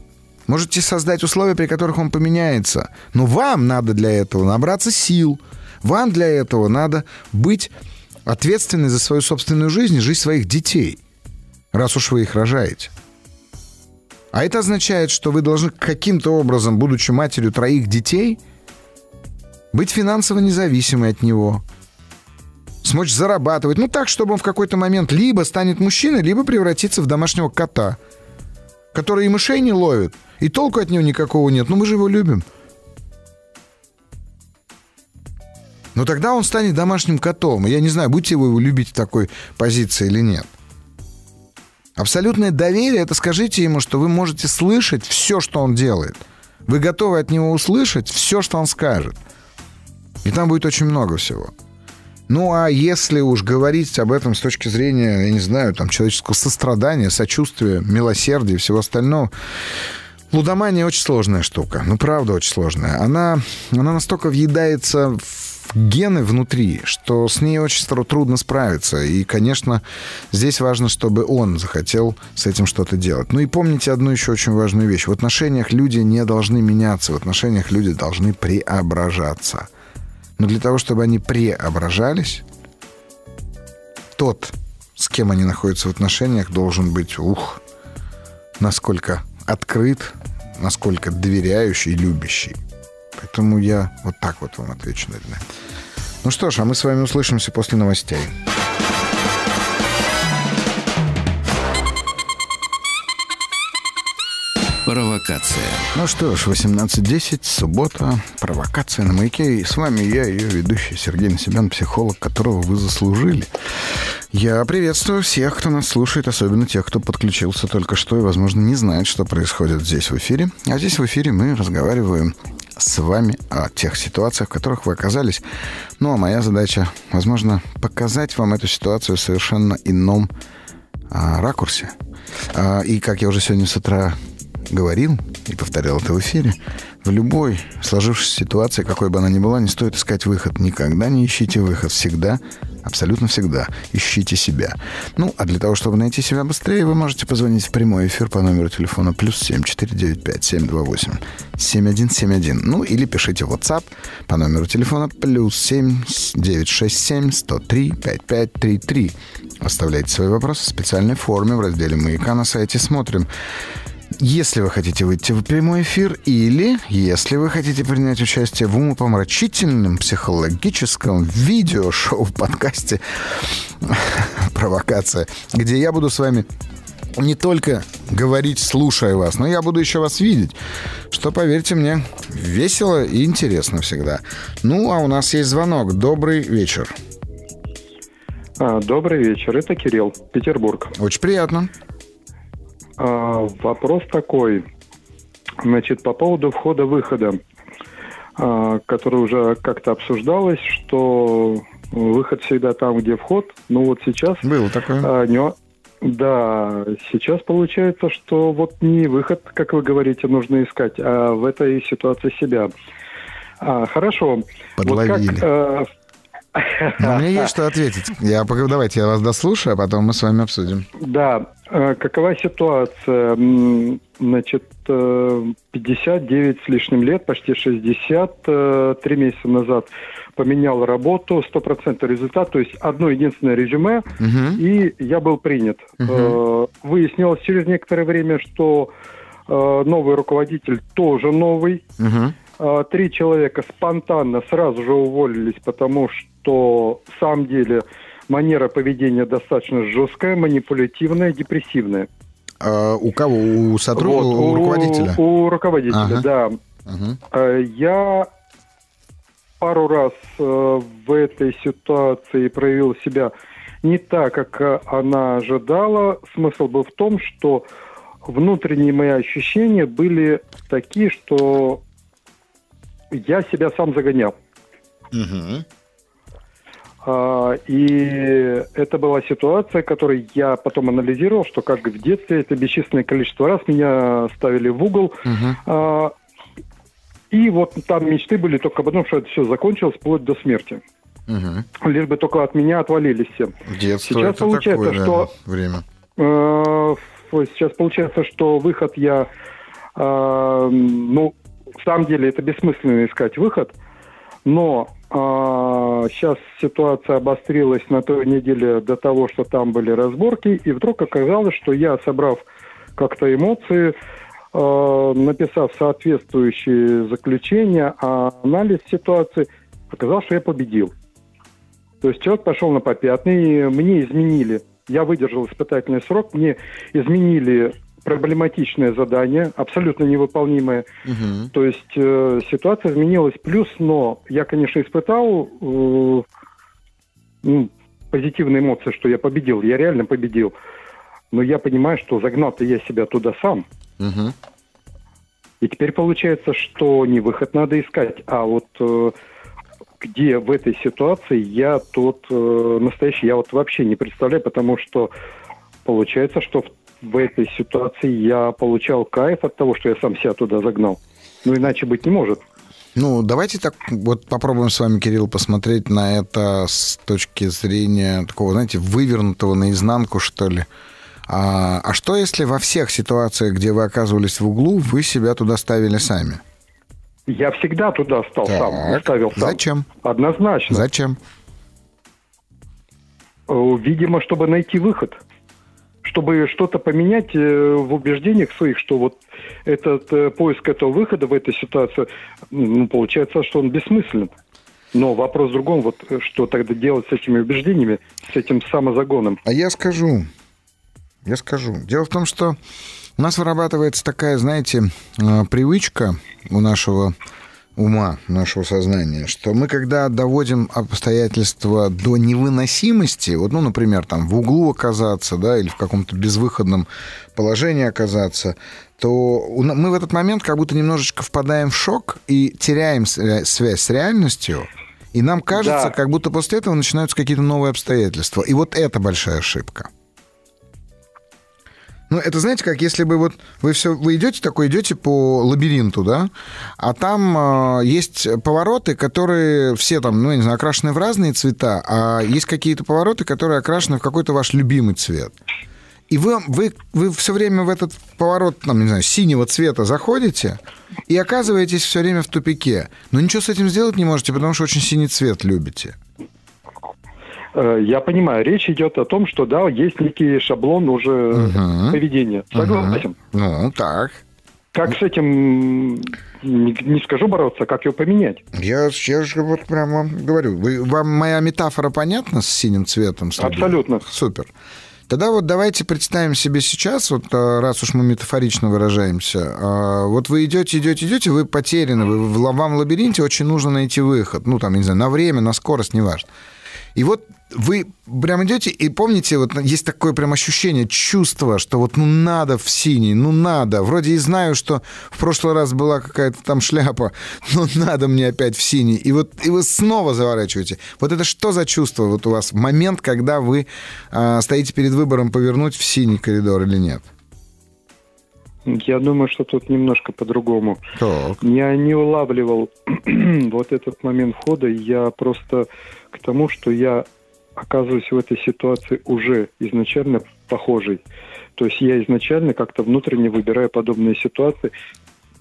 [SPEAKER 2] Можете создать условия, при которых он поменяется. Но вам надо для этого набраться сил. Вам для этого надо быть ответственны за свою собственную жизнь и жизнь своих детей, раз уж вы их рожаете. А это означает, что вы должны каким-то образом, будучи матерью троих детей, быть финансово независимой от него, смочь зарабатывать, ну так, чтобы он в какой-то момент либо станет мужчиной, либо превратится в домашнего кота, который и мышей не ловит – и толку от него никакого нет. Но мы же его любим. Но тогда он станет домашним котом. я не знаю, будете вы его любить в такой позиции или нет. Абсолютное доверие – это скажите ему, что вы можете слышать все, что он делает. Вы готовы от него услышать все, что он скажет. И там будет очень много всего. Ну, а если уж говорить об этом с точки зрения, я не знаю, там, человеческого сострадания, сочувствия, милосердия и всего остального, лудомания очень сложная штука. Ну, правда, очень сложная. Она, она настолько въедается в гены внутри, что с ней очень трудно справиться. И, конечно, здесь важно, чтобы он захотел с этим что-то делать. Ну и помните одну еще очень важную вещь. В отношениях люди не должны меняться, в отношениях люди должны преображаться – но для того, чтобы они преображались, тот, с кем они находятся в отношениях, должен быть, ух, насколько открыт, насколько доверяющий любящий. Поэтому я вот так вот вам отвечу, наверное. Ну что ж, а мы с вами услышимся после новостей.
[SPEAKER 1] Провокация.
[SPEAKER 2] Ну что ж, 18.10, суббота, провокация на маяке. И с вами я, ее ведущий Сергей Насебян, психолог, которого вы заслужили. Я приветствую всех, кто нас слушает, особенно тех, кто подключился только что и, возможно, не знает, что происходит здесь в эфире. А здесь в эфире мы разговариваем с вами о тех ситуациях, в которых вы оказались. Ну, а моя задача, возможно, показать вам эту ситуацию в совершенно ином а, ракурсе. А, и, как я уже сегодня с утра говорил и повторял это в эфире, в любой сложившейся ситуации, какой бы она ни была, не стоит искать выход. Никогда не ищите выход. Всегда, абсолютно всегда ищите себя. Ну, а для того, чтобы найти себя быстрее, вы можете позвонить в прямой эфир по номеру телефона плюс 7 495 728 7171. Ну, или пишите в WhatsApp по номеру телефона плюс 7 967 103 5533. Оставляйте свои вопросы в специальной форме в разделе «Маяка» на сайте «Смотрим». Если вы хотите выйти в прямой эфир или если вы хотите принять участие в умопомрачительном психологическом видеошоу в подкасте «Провокация», где я буду с вами не только говорить, слушая вас, но я буду еще вас видеть, что, поверьте мне, весело и интересно всегда. Ну, а у нас есть звонок. Добрый вечер.
[SPEAKER 4] А, добрый вечер. Это Кирилл, Петербург.
[SPEAKER 2] Очень приятно.
[SPEAKER 4] А, вопрос такой. Значит, по поводу входа-выхода, а, который уже как-то обсуждалось, что выход всегда там, где вход. Ну вот сейчас...
[SPEAKER 2] Было такое.
[SPEAKER 4] А, не, да, сейчас получается, что вот не выход, как вы говорите, нужно искать, а в этой ситуации себя. А, хорошо.
[SPEAKER 2] Подловили. Вот как, а, но мне есть что ответить. Я, давайте я вас дослушаю, а потом мы с вами обсудим.
[SPEAKER 4] Да. Э, какова ситуация? Значит, 59 э, с лишним лет, почти 60, э, три месяца назад поменял работу, 100% результат, то есть одно единственное резюме, угу. и я был принят. Угу. Выяснилось через некоторое время, что новый руководитель тоже новый. Угу. Три человека спонтанно сразу же уволились, потому что что в самом деле манера поведения достаточно жесткая, манипулятивная, депрессивная.
[SPEAKER 2] А у кого? У сотрудника? Вот, у, у руководителя?
[SPEAKER 4] У, у руководителя, ага. да. Ага. Я пару раз э, в этой ситуации проявил себя не так, как она ожидала. Смысл был в том, что внутренние мои ощущения были такие, что я себя сам загонял. Угу. А, и это была ситуация, которую я потом анализировал, что как в детстве это бесчисленное количество раз меня ставили в угол. Угу. И вот там мечты были только об одном, что это все закончилось вплоть до смерти. Угу. Лишь бы только от меня отвалились все.
[SPEAKER 2] Детство сейчас это получается, такое, что время. Э,
[SPEAKER 4] сейчас получается, что выход я, ну, в самом деле это бессмысленно искать выход, но а, сейчас ситуация обострилась на той неделе до того, что там были разборки, и вдруг оказалось, что я, собрав как-то эмоции, а, написав соответствующие заключения, а анализ ситуации, оказалось, что я победил. То есть человек пошел на попятный, мне изменили. Я выдержал испытательный срок, мне изменили проблематичное задание, абсолютно невыполнимое. Угу. То есть э, ситуация изменилась. Плюс, но я, конечно, испытал э, ну, позитивные эмоции, что я победил. Я реально победил. Но я понимаю, что загнал-то я себя туда сам. Угу. И теперь получается, что не выход надо искать, а вот э, где в этой ситуации я тот э, настоящий, я вот вообще не представляю, потому что получается, что в, в этой ситуации я получал кайф от того, что я сам себя туда загнал. Ну, иначе быть не может.
[SPEAKER 2] Ну, давайте так вот попробуем с вами, Кирилл, посмотреть на это с точки зрения такого, знаете, вывернутого наизнанку, что ли. А, а что, если во всех ситуациях, где вы оказывались в углу, вы себя туда ставили сами?
[SPEAKER 4] Я всегда туда стал
[SPEAKER 2] Так.
[SPEAKER 4] сам, ставил сам.
[SPEAKER 2] Зачем?
[SPEAKER 4] Однозначно.
[SPEAKER 2] Зачем?
[SPEAKER 4] Э, Видимо, чтобы найти выход. Чтобы что-то поменять э, в убеждениях своих, что вот этот э, поиск этого выхода в этой ситуации, ну, получается, что он бессмыслен. Но вопрос в другом, вот э, что тогда делать с этими убеждениями, с этим самозагоном.
[SPEAKER 2] А я скажу. Я скажу. Дело в том, что у нас вырабатывается такая, знаете, привычка у нашего ума, нашего сознания, что мы, когда доводим обстоятельства до невыносимости, вот, ну, например, там, в углу оказаться, да, или в каком-то безвыходном положении оказаться, то мы в этот момент как будто немножечко впадаем в шок и теряем свя- связь с реальностью, и нам кажется,
[SPEAKER 4] Да.
[SPEAKER 2] как будто после этого начинаются какие-то новые обстоятельства. И вот это большая ошибка. Ну, это знаете, как если бы вот вы все, вы идете такой, идете по лабиринту, да, а там э, есть повороты, которые все там, ну, я не знаю, окрашены в разные цвета, а есть какие-то повороты, которые окрашены в какой-то ваш любимый цвет. И вы, вы, вы все время в этот поворот, там, не знаю, синего цвета заходите и оказываетесь все время в тупике. Но ничего с этим сделать не можете, потому что очень синий цвет любите.
[SPEAKER 4] Э, Я понимаю, речь идет о том, что да, есть некий шаблон уже
[SPEAKER 2] Мгм.
[SPEAKER 4] поведения. Согласен.
[SPEAKER 2] Ну, так.
[SPEAKER 4] Как с этим, не, не скажу бороться, как его поменять?
[SPEAKER 2] Я, я же вот прямо говорю, вы, вам моя метафора понятна с синим цветом? с?
[SPEAKER 4] Абсолютно.
[SPEAKER 2] Супер. Тогда вот давайте представим себе сейчас, вот а, раз уж мы метафорично выражаемся, а, вот вы идете, идете, идете, вы потеряны, вы, в вам в лабиринте очень нужно найти выход, ну там, не знаю, на время, на скорость, неважно. И вот вы прям идете, и помните, вот есть такое прям ощущение, чувство, что вот ну надо в синий, ну надо. Вроде и знаю, что в прошлый раз была какая-то там шляпа, но надо мне опять в синий. И вот и вы снова заворачиваете. Вот это что за чувство вот у вас момент, когда вы а, стоите перед выбором повернуть в синий коридор или нет?
[SPEAKER 4] Я думаю, что тут немножко по-другому.
[SPEAKER 2] Так.
[SPEAKER 4] Я не улавливал вот этот момент входа. Я просто к тому, что я оказываюсь в этой ситуации уже изначально похожей. То есть я изначально как-то внутренне выбираю подобные ситуации.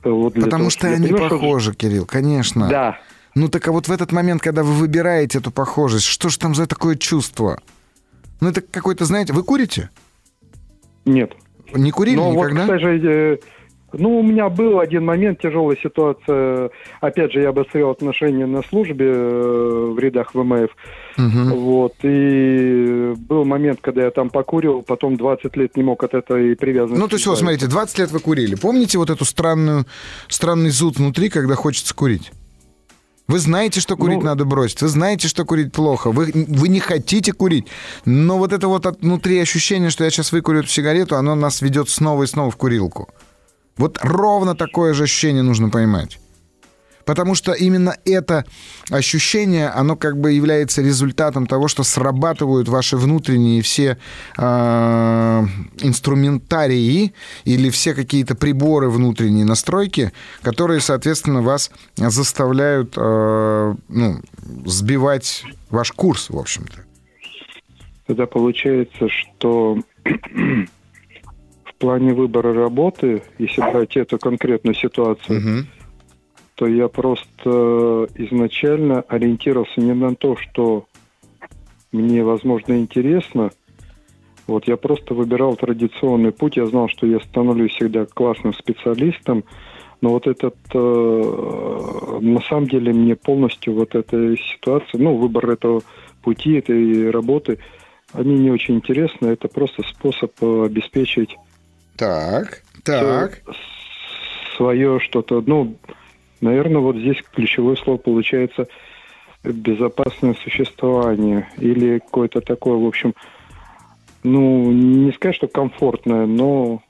[SPEAKER 4] э, Вот
[SPEAKER 2] Потому
[SPEAKER 4] того,
[SPEAKER 2] что они
[SPEAKER 4] понимаю, что-
[SPEAKER 2] похожи, Кирилл, конечно.
[SPEAKER 4] Да.
[SPEAKER 2] Ну так а вот в этот момент, когда вы выбираете эту похожесть, что же там за такое чувство? Ну это какой-то, знаете, вы курите?
[SPEAKER 4] Нет.
[SPEAKER 2] Не курили
[SPEAKER 4] Ну вот,
[SPEAKER 2] никогда?
[SPEAKER 4] кстати, э, ну, у меня был один момент, тяжелая ситуация. Опять же, я обострил отношения на службе э, в рядах ВМФ.
[SPEAKER 2] Мгм.
[SPEAKER 4] Вот. И был момент, когда я там покурил, потом 20 лет не мог от этой привязанности.
[SPEAKER 2] Ну, то есть, вот, смотрите, 20 лет вы курили. Помните вот эту странную, странный зуд внутри, когда хочется курить? Вы знаете, что курить
[SPEAKER 4] Ну-
[SPEAKER 2] надо бросить. Вы знаете, что курить плохо. Вы, вы не хотите курить. Но вот это вот от- внутри ощущение, что я сейчас выкурю эту сигарету, оно нас ведет снова и снова в курилку. Вот ровно такое же ощущение нужно поймать. Потому что именно это ощущение, оно как бы является результатом того, что срабатывают ваши внутренние все э, инструментарии или все какие-то приборы внутренние настройки, которые, соответственно, вас заставляют э, ну, сбивать ваш курс, в общем-то.
[SPEAKER 4] Тогда получается, что в плане выбора работы, если брать эту конкретную ситуацию,
[SPEAKER 2] Мгм.
[SPEAKER 4] То я просто изначально ориентировался не на то, что мне, возможно, интересно. Вот я просто выбирал традиционный путь. Я знал, что я становлюсь всегда классным специалистом. Но вот этот, э, на самом деле, мне полностью вот эта ситуация, ну, выбор этого пути, этой работы, они не очень интересны. Это просто способ э, обеспечить
[SPEAKER 2] Так, так.
[SPEAKER 4] свое что-то. Ну, наверное, вот здесь ключевое слово получается безопасное существование или какое-то такое, в общем, ну, не сказать, что комфортное, но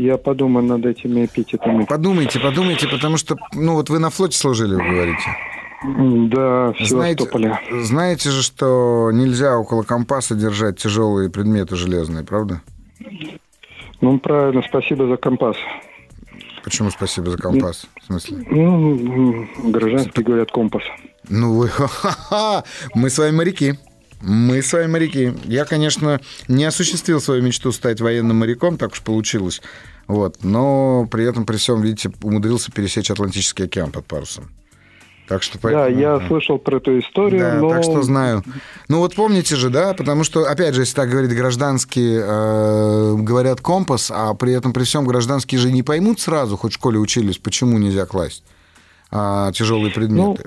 [SPEAKER 4] Я подумаю над этими эпитетами.
[SPEAKER 2] Подумайте, подумайте, потому что, ну вот вы на флоте служили, вы говорите.
[SPEAKER 4] Да, в
[SPEAKER 2] Знаете, знаете же, что нельзя около компаса держать тяжелые предметы железные, правда?
[SPEAKER 4] Ну, правильно, спасибо за компас.
[SPEAKER 2] Почему спасибо за компас? В смысле?
[SPEAKER 4] Ну, гражданские говорят компас.
[SPEAKER 2] Ну вы, мы с вами моряки. Мы с вами моряки. Я, конечно, не осуществил свою мечту стать военным моряком, так уж получилось. Вот. Но при этом, при всем, видите, умудрился пересечь Атлантический океан под парусом. Так что
[SPEAKER 4] Да,
[SPEAKER 2] поэтому-
[SPEAKER 4] я
[SPEAKER 2] ага.
[SPEAKER 4] слышал про эту историю,
[SPEAKER 2] Да,
[SPEAKER 4] но...
[SPEAKER 2] так что знаю. Ну вот помните же, да, потому что, опять же, если так говорить, гражданские э, говорят компас, а при этом при всем гражданские же не поймут сразу, хоть в школе учились, почему нельзя класть а, тяжелые предметы.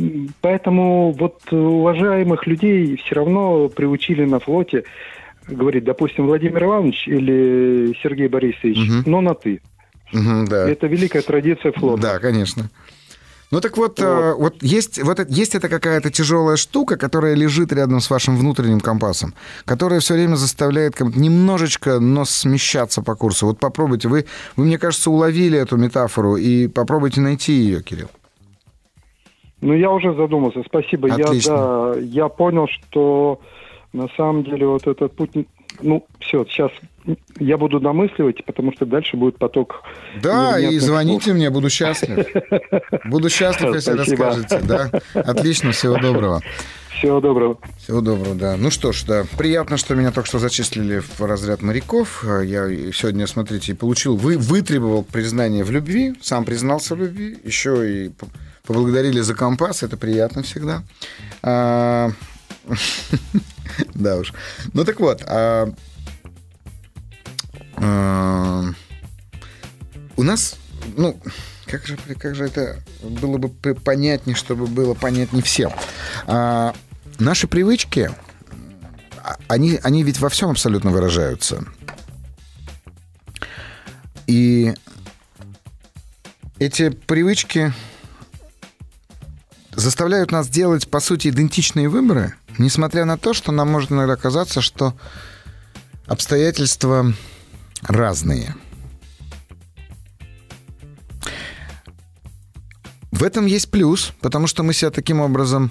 [SPEAKER 4] М, Поэтому вот э, уважаемых людей все равно приучили на флоте говорить, допустим, Владимир Иванович или Сергей Борисович,
[SPEAKER 2] Мгм.
[SPEAKER 4] но на «ты».
[SPEAKER 2] Мгм, да.
[SPEAKER 4] Это великая традиция флота.
[SPEAKER 2] Да, конечно. Ну так вот, э, вот есть, вот это, есть это какая-то тяжелая штука, которая лежит рядом с вашим внутренним компасом, которая все время заставляет как немножечко, но смещаться по курсу. Вот попробуйте, вы, вы, мне кажется, уловили эту метафору, и попробуйте найти ее, Кирилл.
[SPEAKER 4] Ну, я уже задумался, спасибо. Я,
[SPEAKER 2] Отлично.
[SPEAKER 4] да, я понял, что на самом деле вот этот путь... Ну, все, сейчас я буду домысливать, потому что дальше будет поток
[SPEAKER 2] Да, и звоните
[SPEAKER 4] слов.
[SPEAKER 2] мне, буду счастлив. Буду счастлив, если
[SPEAKER 4] Спасибо.
[SPEAKER 2] расскажете. Да. Отлично, всего доброго.
[SPEAKER 4] Всего доброго.
[SPEAKER 2] Всего доброго, да. Ну что ж, да, приятно, что меня только что зачислили в разряд моряков. Я сегодня, смотрите, получил, вы, вытребовал признание в любви, сам признался в любви, еще и поблагодарили за компас, это приятно всегда. А, Да уж. Ну так вот, а, у нас, ну, как же, как же это было бы понятнее, чтобы было понятнее всем. А, Наши привычки, а- они, они ведь во всем абсолютно выражаются. И эти привычки заставляют нас делать, по сути, идентичные выборы, несмотря на то, что нам может иногда казаться, что обстоятельства разные. В этом есть плюс, потому что мы себя таким образом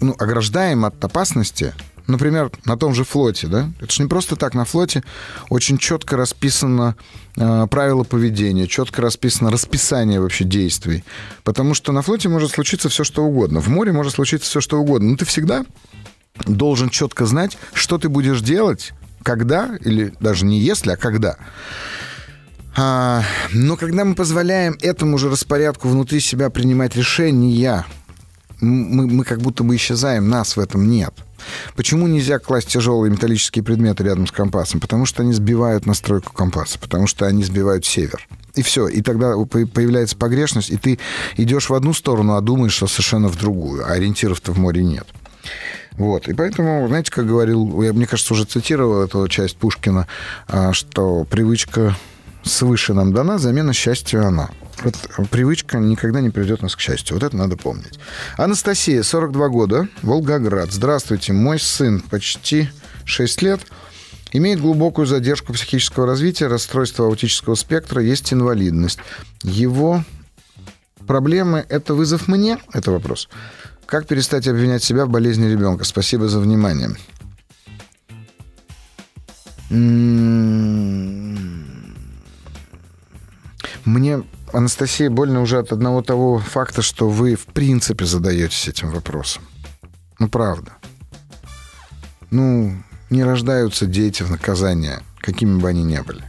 [SPEAKER 2] ну, ограждаем от опасности. Например, на том же флоте, да? Это же не просто так. На флоте очень четко расписано э, правила поведения, четко расписано расписание вообще действий. Потому что на флоте может случиться все, что угодно. В море может случиться все, что угодно. Но ты всегда должен четко знать, что ты будешь делать, когда, или даже не если, а когда. А, но когда мы позволяем этому же распорядку внутри себя принимать решения, мы, мы как будто бы исчезаем, нас в этом нет. Почему нельзя класть тяжелые металлические предметы рядом с компасом? Потому что они сбивают настройку компаса, потому что они сбивают север. И все. И тогда по- появляется погрешность, и ты идешь в одну сторону, а думаешь, что совершенно в другую. А ориентиров-то в море нет. Вот. И поэтому, знаете, как говорил, я, мне кажется, уже цитировал эту часть Пушкина, а, что привычка свыше нам дана, замена счастью она. Вот привычка никогда не приведет нас к счастью. Вот это надо помнить. Анастасия, 42 года, Волгоград. Здравствуйте. Мой сын почти 6 лет. Имеет глубокую задержку психического развития, расстройство аутического спектра, есть инвалидность. Его проблемы – это вызов мне? Это вопрос. Как перестать обвинять себя в болезни ребенка? Спасибо за внимание. М, Мне, Анастасия, больно уже от одного того факта, что вы в принципе задаетесь этим вопросом. Ну, правда. Ну, не рождаются дети в наказание, какими бы они ни были.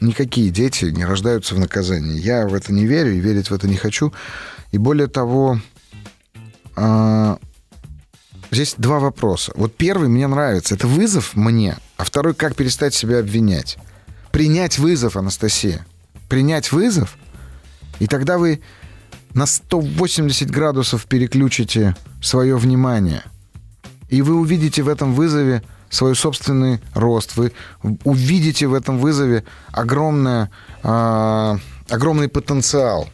[SPEAKER 2] Никакие дети не рождаются в наказании. Я в это не верю и верить в это не хочу. И более того, а, здесь два вопроса. Вот первый мне нравится. Это вызов мне. А второй, как перестать себя обвинять. Принять вызов, Анастасия. Принять вызов. И тогда вы на 180 градусов переключите свое внимание. И вы увидите в этом вызове свой собственный рост. Вы увидите в этом вызове огромное, а, огромный потенциал.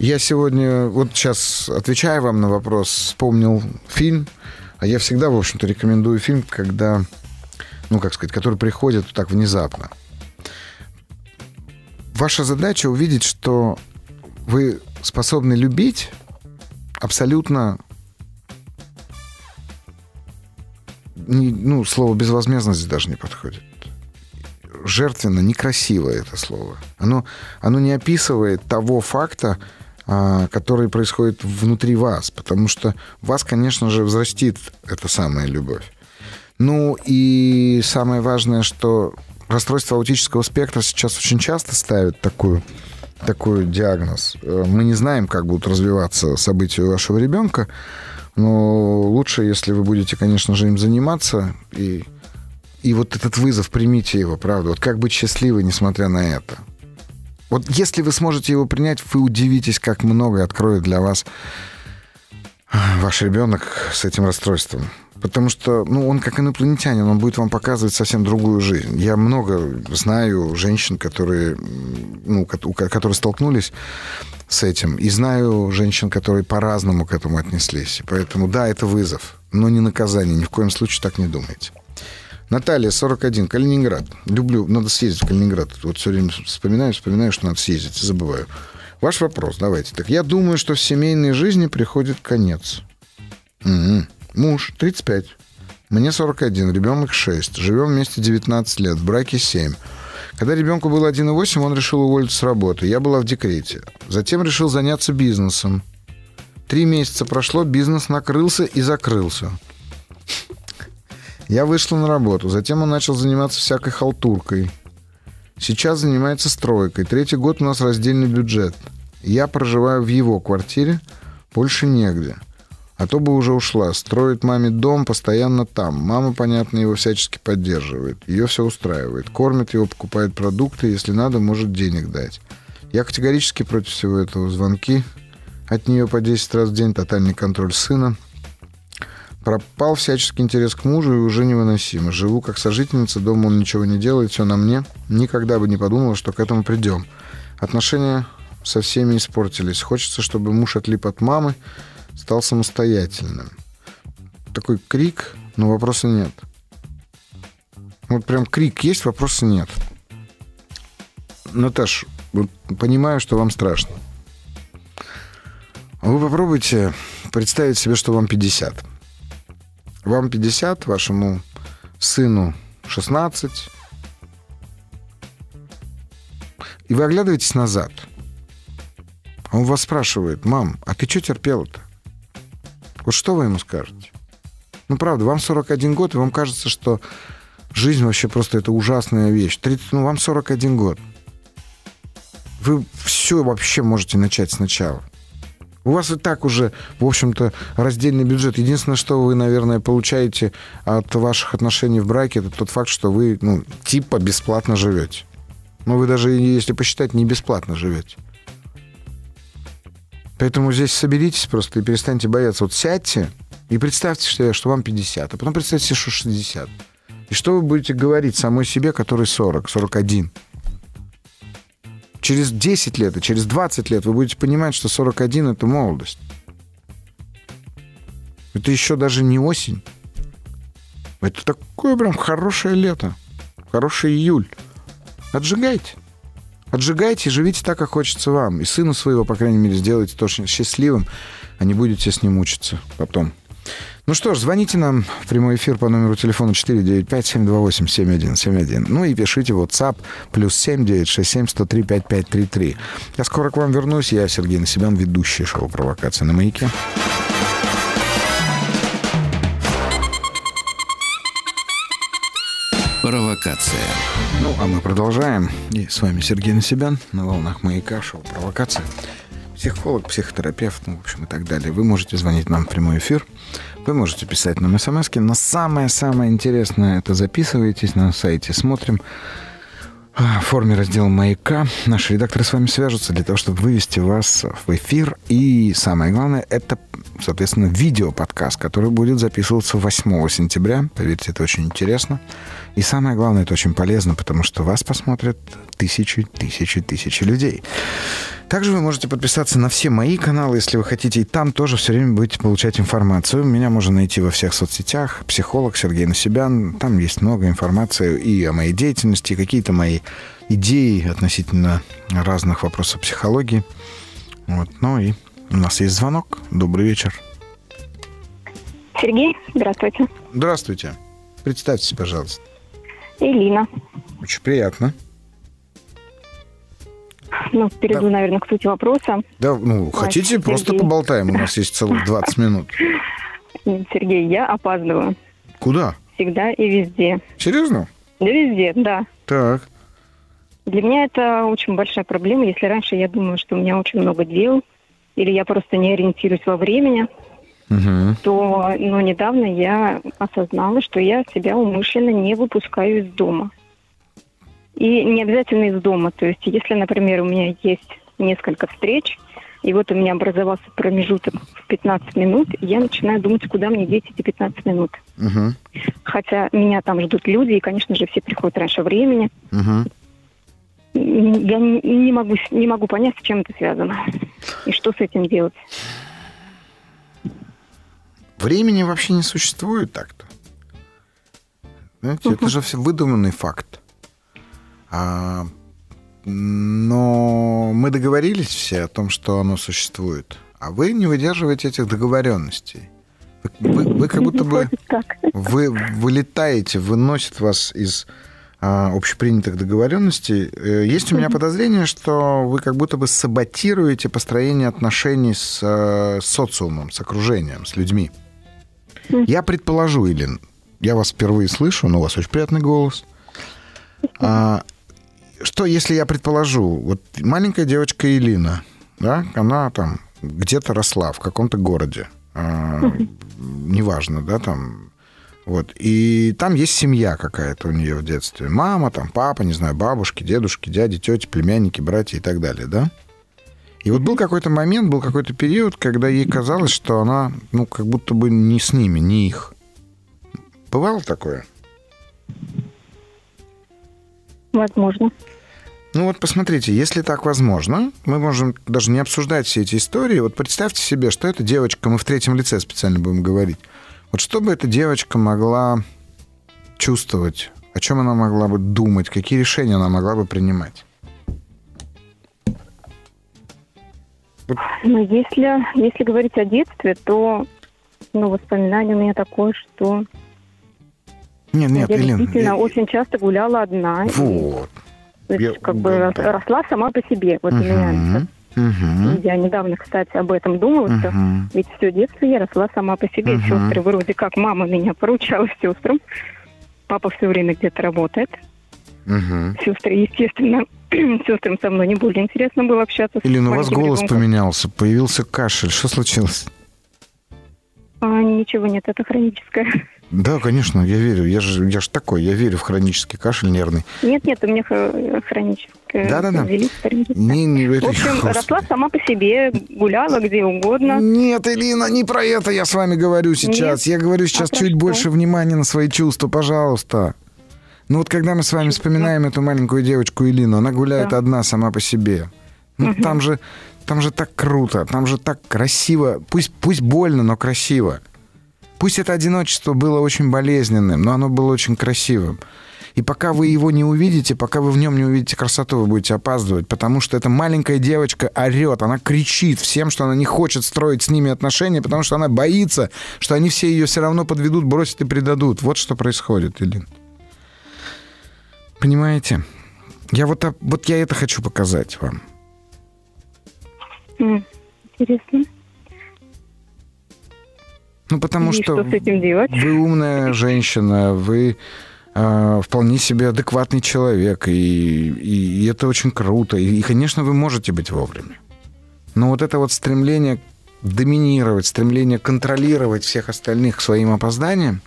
[SPEAKER 2] Я сегодня, вот сейчас отвечая вам на вопрос, вспомнил фильм А я всегда, в общем-то, рекомендую фильм, когда, ну, как сказать, который приходит так внезапно. Ваша задача увидеть, что вы способны любить абсолютно ну, слово безвозмездность даже не подходит. Жертвенно, некрасиво это слово. Оно, оно не описывает того факта, а, который происходит внутри вас, потому что вас, конечно же, взрастит эта самая любовь. Ну и самое важное, что расстройство аутического спектра сейчас очень часто ставят такую, такой диагноз. Э, мы не знаем, как будут развиваться события вашего ребенка, но лучше, если вы будете, конечно же, им заниматься и и вот этот вызов, примите его, правда. Вот как быть счастливой, несмотря на это. Вот если вы сможете его принять, вы удивитесь, как много откроет для вас ваш ребенок с этим расстройством. Потому что, ну, он как инопланетянин, он будет вам показывать совсем другую жизнь. Я много знаю женщин, которые, ну, которые столкнулись с этим. И знаю женщин, которые по-разному к этому отнеслись. Поэтому, да, это вызов, но не наказание. Ни в коем случае так не думайте. Наталья, 41, Калининград. Люблю, надо съездить в Калининград. Вот все время вспоминаю, вспоминаю, что надо съездить, забываю. Ваш вопрос, давайте. Так, я думаю, что в семейной жизни приходит конец. Угу. Муж, 35. Мне 41, ребенок 6. Живем вместе 19 лет, в браке 7. Когда ребенку было 1,8, он решил уволиться с работы. Я была в декрете. Затем решил заняться бизнесом. Три месяца прошло, бизнес накрылся и закрылся. Я вышла на работу. Затем он начал заниматься всякой халтуркой. Сейчас занимается стройкой. Третий год у нас раздельный бюджет. Я проживаю в его квартире, больше негде. А то бы уже ушла. Строит маме дом постоянно там. Мама, понятно, его всячески поддерживает. Ее все устраивает. Кормит его, покупает продукты. Если надо, может денег дать. Я категорически против всего этого. Звонки от нее по 10 раз в день, тотальный контроль сына. Пропал всяческий интерес к мужу и уже невыносимо. Живу как сожительница, дома он ничего не делает, все на мне. Никогда бы не подумала, что к этому придем. Отношения со всеми испортились. Хочется, чтобы муж отлип от мамы, стал самостоятельным. Такой крик, но вопроса нет. Вот прям крик есть, вопроса нет. Наташ, вот понимаю, что вам страшно. Вы попробуйте представить себе, что вам 50. Вам 50, вашему сыну 16. И вы оглядываетесь назад. А он вас спрашивает, мам, а ты что терпела-то? Вот что вы ему скажете? Ну, правда, вам 41 год, и вам кажется, что жизнь вообще просто это ужасная вещь. 30, ну, вам 41 год. Вы все вообще можете начать сначала. У вас и так уже, в общем-то, раздельный бюджет. Единственное, что вы, наверное, получаете от ваших отношений в браке, это тот факт, что вы, ну, типа бесплатно живете. Но вы даже, если посчитать, не бесплатно живете. Поэтому здесь соберитесь просто и перестаньте бояться. Вот сядьте и представьте, что, что вам 50, а потом представьте что 60. И что вы будете говорить самой себе, который 40, 41? Через 10 лет и через 20 лет вы будете понимать, что 41 — это молодость. Это еще даже не осень. Это такое прям хорошее лето. Хороший июль. Отжигайте. Отжигайте, живите так, как хочется вам. И сына своего, по крайней мере, сделайте точно счастливым, а не будете с ним мучиться потом. Ну что ж, звоните нам в прямой эфир по номеру телефона 495-728-7171. Ну и пишите WhatsApp плюс 7967-103-5533. Я скоро к вам вернусь. Я Сергей Насибян, ведущий шоу «Провокация на маяке».
[SPEAKER 1] Провокация.
[SPEAKER 2] Ну, а мы продолжаем. И с вами Сергей Насибян на волнах маяка шоу «Провокация». Психолог, психотерапевт, ну, в общем, и так далее. Вы можете звонить нам в прямой эфир. Вы можете писать нам смс но самое-самое интересное это записывайтесь на сайте «Смотрим» в форме раздела «Маяка». Наши редакторы с вами свяжутся для того, чтобы вывести вас в эфир. И самое главное, это, соответственно, видеоподкаст, который будет записываться 8 сентября. Поверьте, это очень интересно. И самое главное, это очень полезно, потому что вас посмотрят тысячи, тысячи, тысячи людей. Также вы можете подписаться на все мои каналы, если вы хотите, и там тоже все время будете получать информацию. Меня можно найти во всех соцсетях. Психолог Сергей Насибян. Там есть много информации и о моей деятельности, и какие-то мои идеи относительно разных вопросов психологии. Вот. Ну и у нас есть звонок. Добрый вечер.
[SPEAKER 5] Сергей, здравствуйте.
[SPEAKER 2] Здравствуйте. Представьтесь, пожалуйста.
[SPEAKER 5] Элина.
[SPEAKER 2] Очень приятно.
[SPEAKER 5] Ну, перейду,
[SPEAKER 2] Да.
[SPEAKER 5] наверное, к сути вопроса.
[SPEAKER 2] Да, ну, хотите,
[SPEAKER 5] Сергей.
[SPEAKER 2] просто поболтаем. У нас есть целых 20 минут.
[SPEAKER 5] Сергей, я опаздываю.
[SPEAKER 2] Куда?
[SPEAKER 5] Всегда и везде.
[SPEAKER 2] Серьезно?
[SPEAKER 5] Да везде, да.
[SPEAKER 2] Так.
[SPEAKER 5] Для меня это очень большая проблема. Если раньше я думала, что у меня очень много дел, или я просто не ориентируюсь во времени,
[SPEAKER 2] Угу.
[SPEAKER 5] то ну, недавно я осознала, что я себя умышленно не выпускаю из дома. И не обязательно из дома. То есть, если, например, у меня есть несколько встреч, и вот у меня образовался промежуток в 15 минут, я начинаю думать, куда мне деть эти 15 минут.
[SPEAKER 2] Угу.
[SPEAKER 5] Хотя меня там ждут люди, и, конечно же, все приходят раньше времени.
[SPEAKER 2] Угу.
[SPEAKER 5] Я не, не могу, не могу понять, с чем это связано. И что с этим делать.
[SPEAKER 2] Времени вообще не существует так-то. Знаете, это же все выдуманный факт. А, но мы договорились все о том, что оно существует. А вы не выдерживаете этих договоренностей. Вы, вы- вы как будто бы вы вылетаете, выносит вас из а, общепринятых договоренностей. Э, Есть у меня подозрение, что вы как будто бы саботируете построение отношений с э, социумом, с окружением, с людьми. Я предположу, Илин, я вас впервые слышу, но у вас очень приятный голос. А, что, если я предположу, вот маленькая девочка Илина, да, она там где-то росла в каком-то городе, а, неважно, да, там, вот, и там есть семья какая-то у нее в детстве, мама, там, папа, не знаю, бабушки, дедушки, дяди, тети, племянники, братья и так далее, да? И вот был какой-то момент, был какой-то период, когда ей казалось, что она, ну, как будто бы не с ними, не их. Бывало такое?
[SPEAKER 5] Возможно.
[SPEAKER 2] Ну вот посмотрите, если так возможно, мы можем даже не обсуждать все эти истории. Вот представьте себе, что эта девочка, мы в третьем лице специально будем говорить. Вот что бы эта девочка могла чувствовать, о чем она могла бы думать, какие решения она могла бы принимать?
[SPEAKER 5] Ну, если, если говорить о детстве, то ну, воспоминание у меня такое, что
[SPEAKER 2] Нет, нет,
[SPEAKER 5] я
[SPEAKER 2] Елена.
[SPEAKER 5] действительно
[SPEAKER 2] я-
[SPEAKER 5] очень часто гуляла одна. и,
[SPEAKER 2] Вот.
[SPEAKER 5] То есть,
[SPEAKER 2] я-
[SPEAKER 5] как бы
[SPEAKER 2] да,
[SPEAKER 5] рос-
[SPEAKER 2] да.
[SPEAKER 5] росла сама по себе. Вот у меня.
[SPEAKER 2] Мгм.
[SPEAKER 5] Я недавно, кстати, об этом думала, что
[SPEAKER 2] Мгм.
[SPEAKER 5] ведь все детство я росла сама по себе.
[SPEAKER 2] Мгм.
[SPEAKER 5] Сестры вроде как мама меня поручала сестрам. Папа все время где-то работает.
[SPEAKER 2] Мгм.
[SPEAKER 5] Сестры, естественно, сестрам со мной не более интересно было общаться. с
[SPEAKER 2] Елена, у вас голос
[SPEAKER 5] ребенком.
[SPEAKER 2] поменялся, появился кашель. Что случилось?
[SPEAKER 5] А, ничего нет, это хроническое.
[SPEAKER 2] Да, конечно, я верю. Я же, я же такой, я верю в хронический кашель нервный.
[SPEAKER 5] Нет, нет, у меня хро- хроническое.
[SPEAKER 2] Да-да-да.
[SPEAKER 5] велик, хроническое.
[SPEAKER 2] Не, не, это-
[SPEAKER 5] В общем,
[SPEAKER 2] Господи.
[SPEAKER 5] росла сама по себе, гуляла где угодно.
[SPEAKER 2] Нет, Элина, не про это я с вами говорю сейчас. Я говорю сейчас
[SPEAKER 5] про
[SPEAKER 2] чуть
[SPEAKER 5] что?
[SPEAKER 2] больше внимания на свои чувства, пожалуйста. Ну вот когда мы с вами вспоминаем эту маленькую девочку Элину, она гуляет
[SPEAKER 5] Да.
[SPEAKER 2] одна сама по себе. Ну там же, там же так круто, там же так красиво. Пусть, пусть больно, но красиво. Пусть это одиночество было очень болезненным, но оно было очень красивым. И пока вы его не увидите, пока вы в нем не увидите красоту, вы будете опаздывать, потому что эта маленькая девочка орет, она кричит всем, что она не хочет строить с ними отношения, потому что она боится, что они все ее все равно подведут, бросят и предадут. Вот что происходит, Илин. Понимаете? Я вот, вот я это хочу показать вам.
[SPEAKER 5] Интересно.
[SPEAKER 2] Ну, потому
[SPEAKER 5] И
[SPEAKER 2] что
[SPEAKER 5] что с этим делать?
[SPEAKER 2] вы умная женщина, вы э, вполне себе адекватный человек, и, и- и это очень круто. И, и, конечно, вы можете быть вовремя. Но вот это вот стремление доминировать, стремление контролировать всех остальных своим опозданием,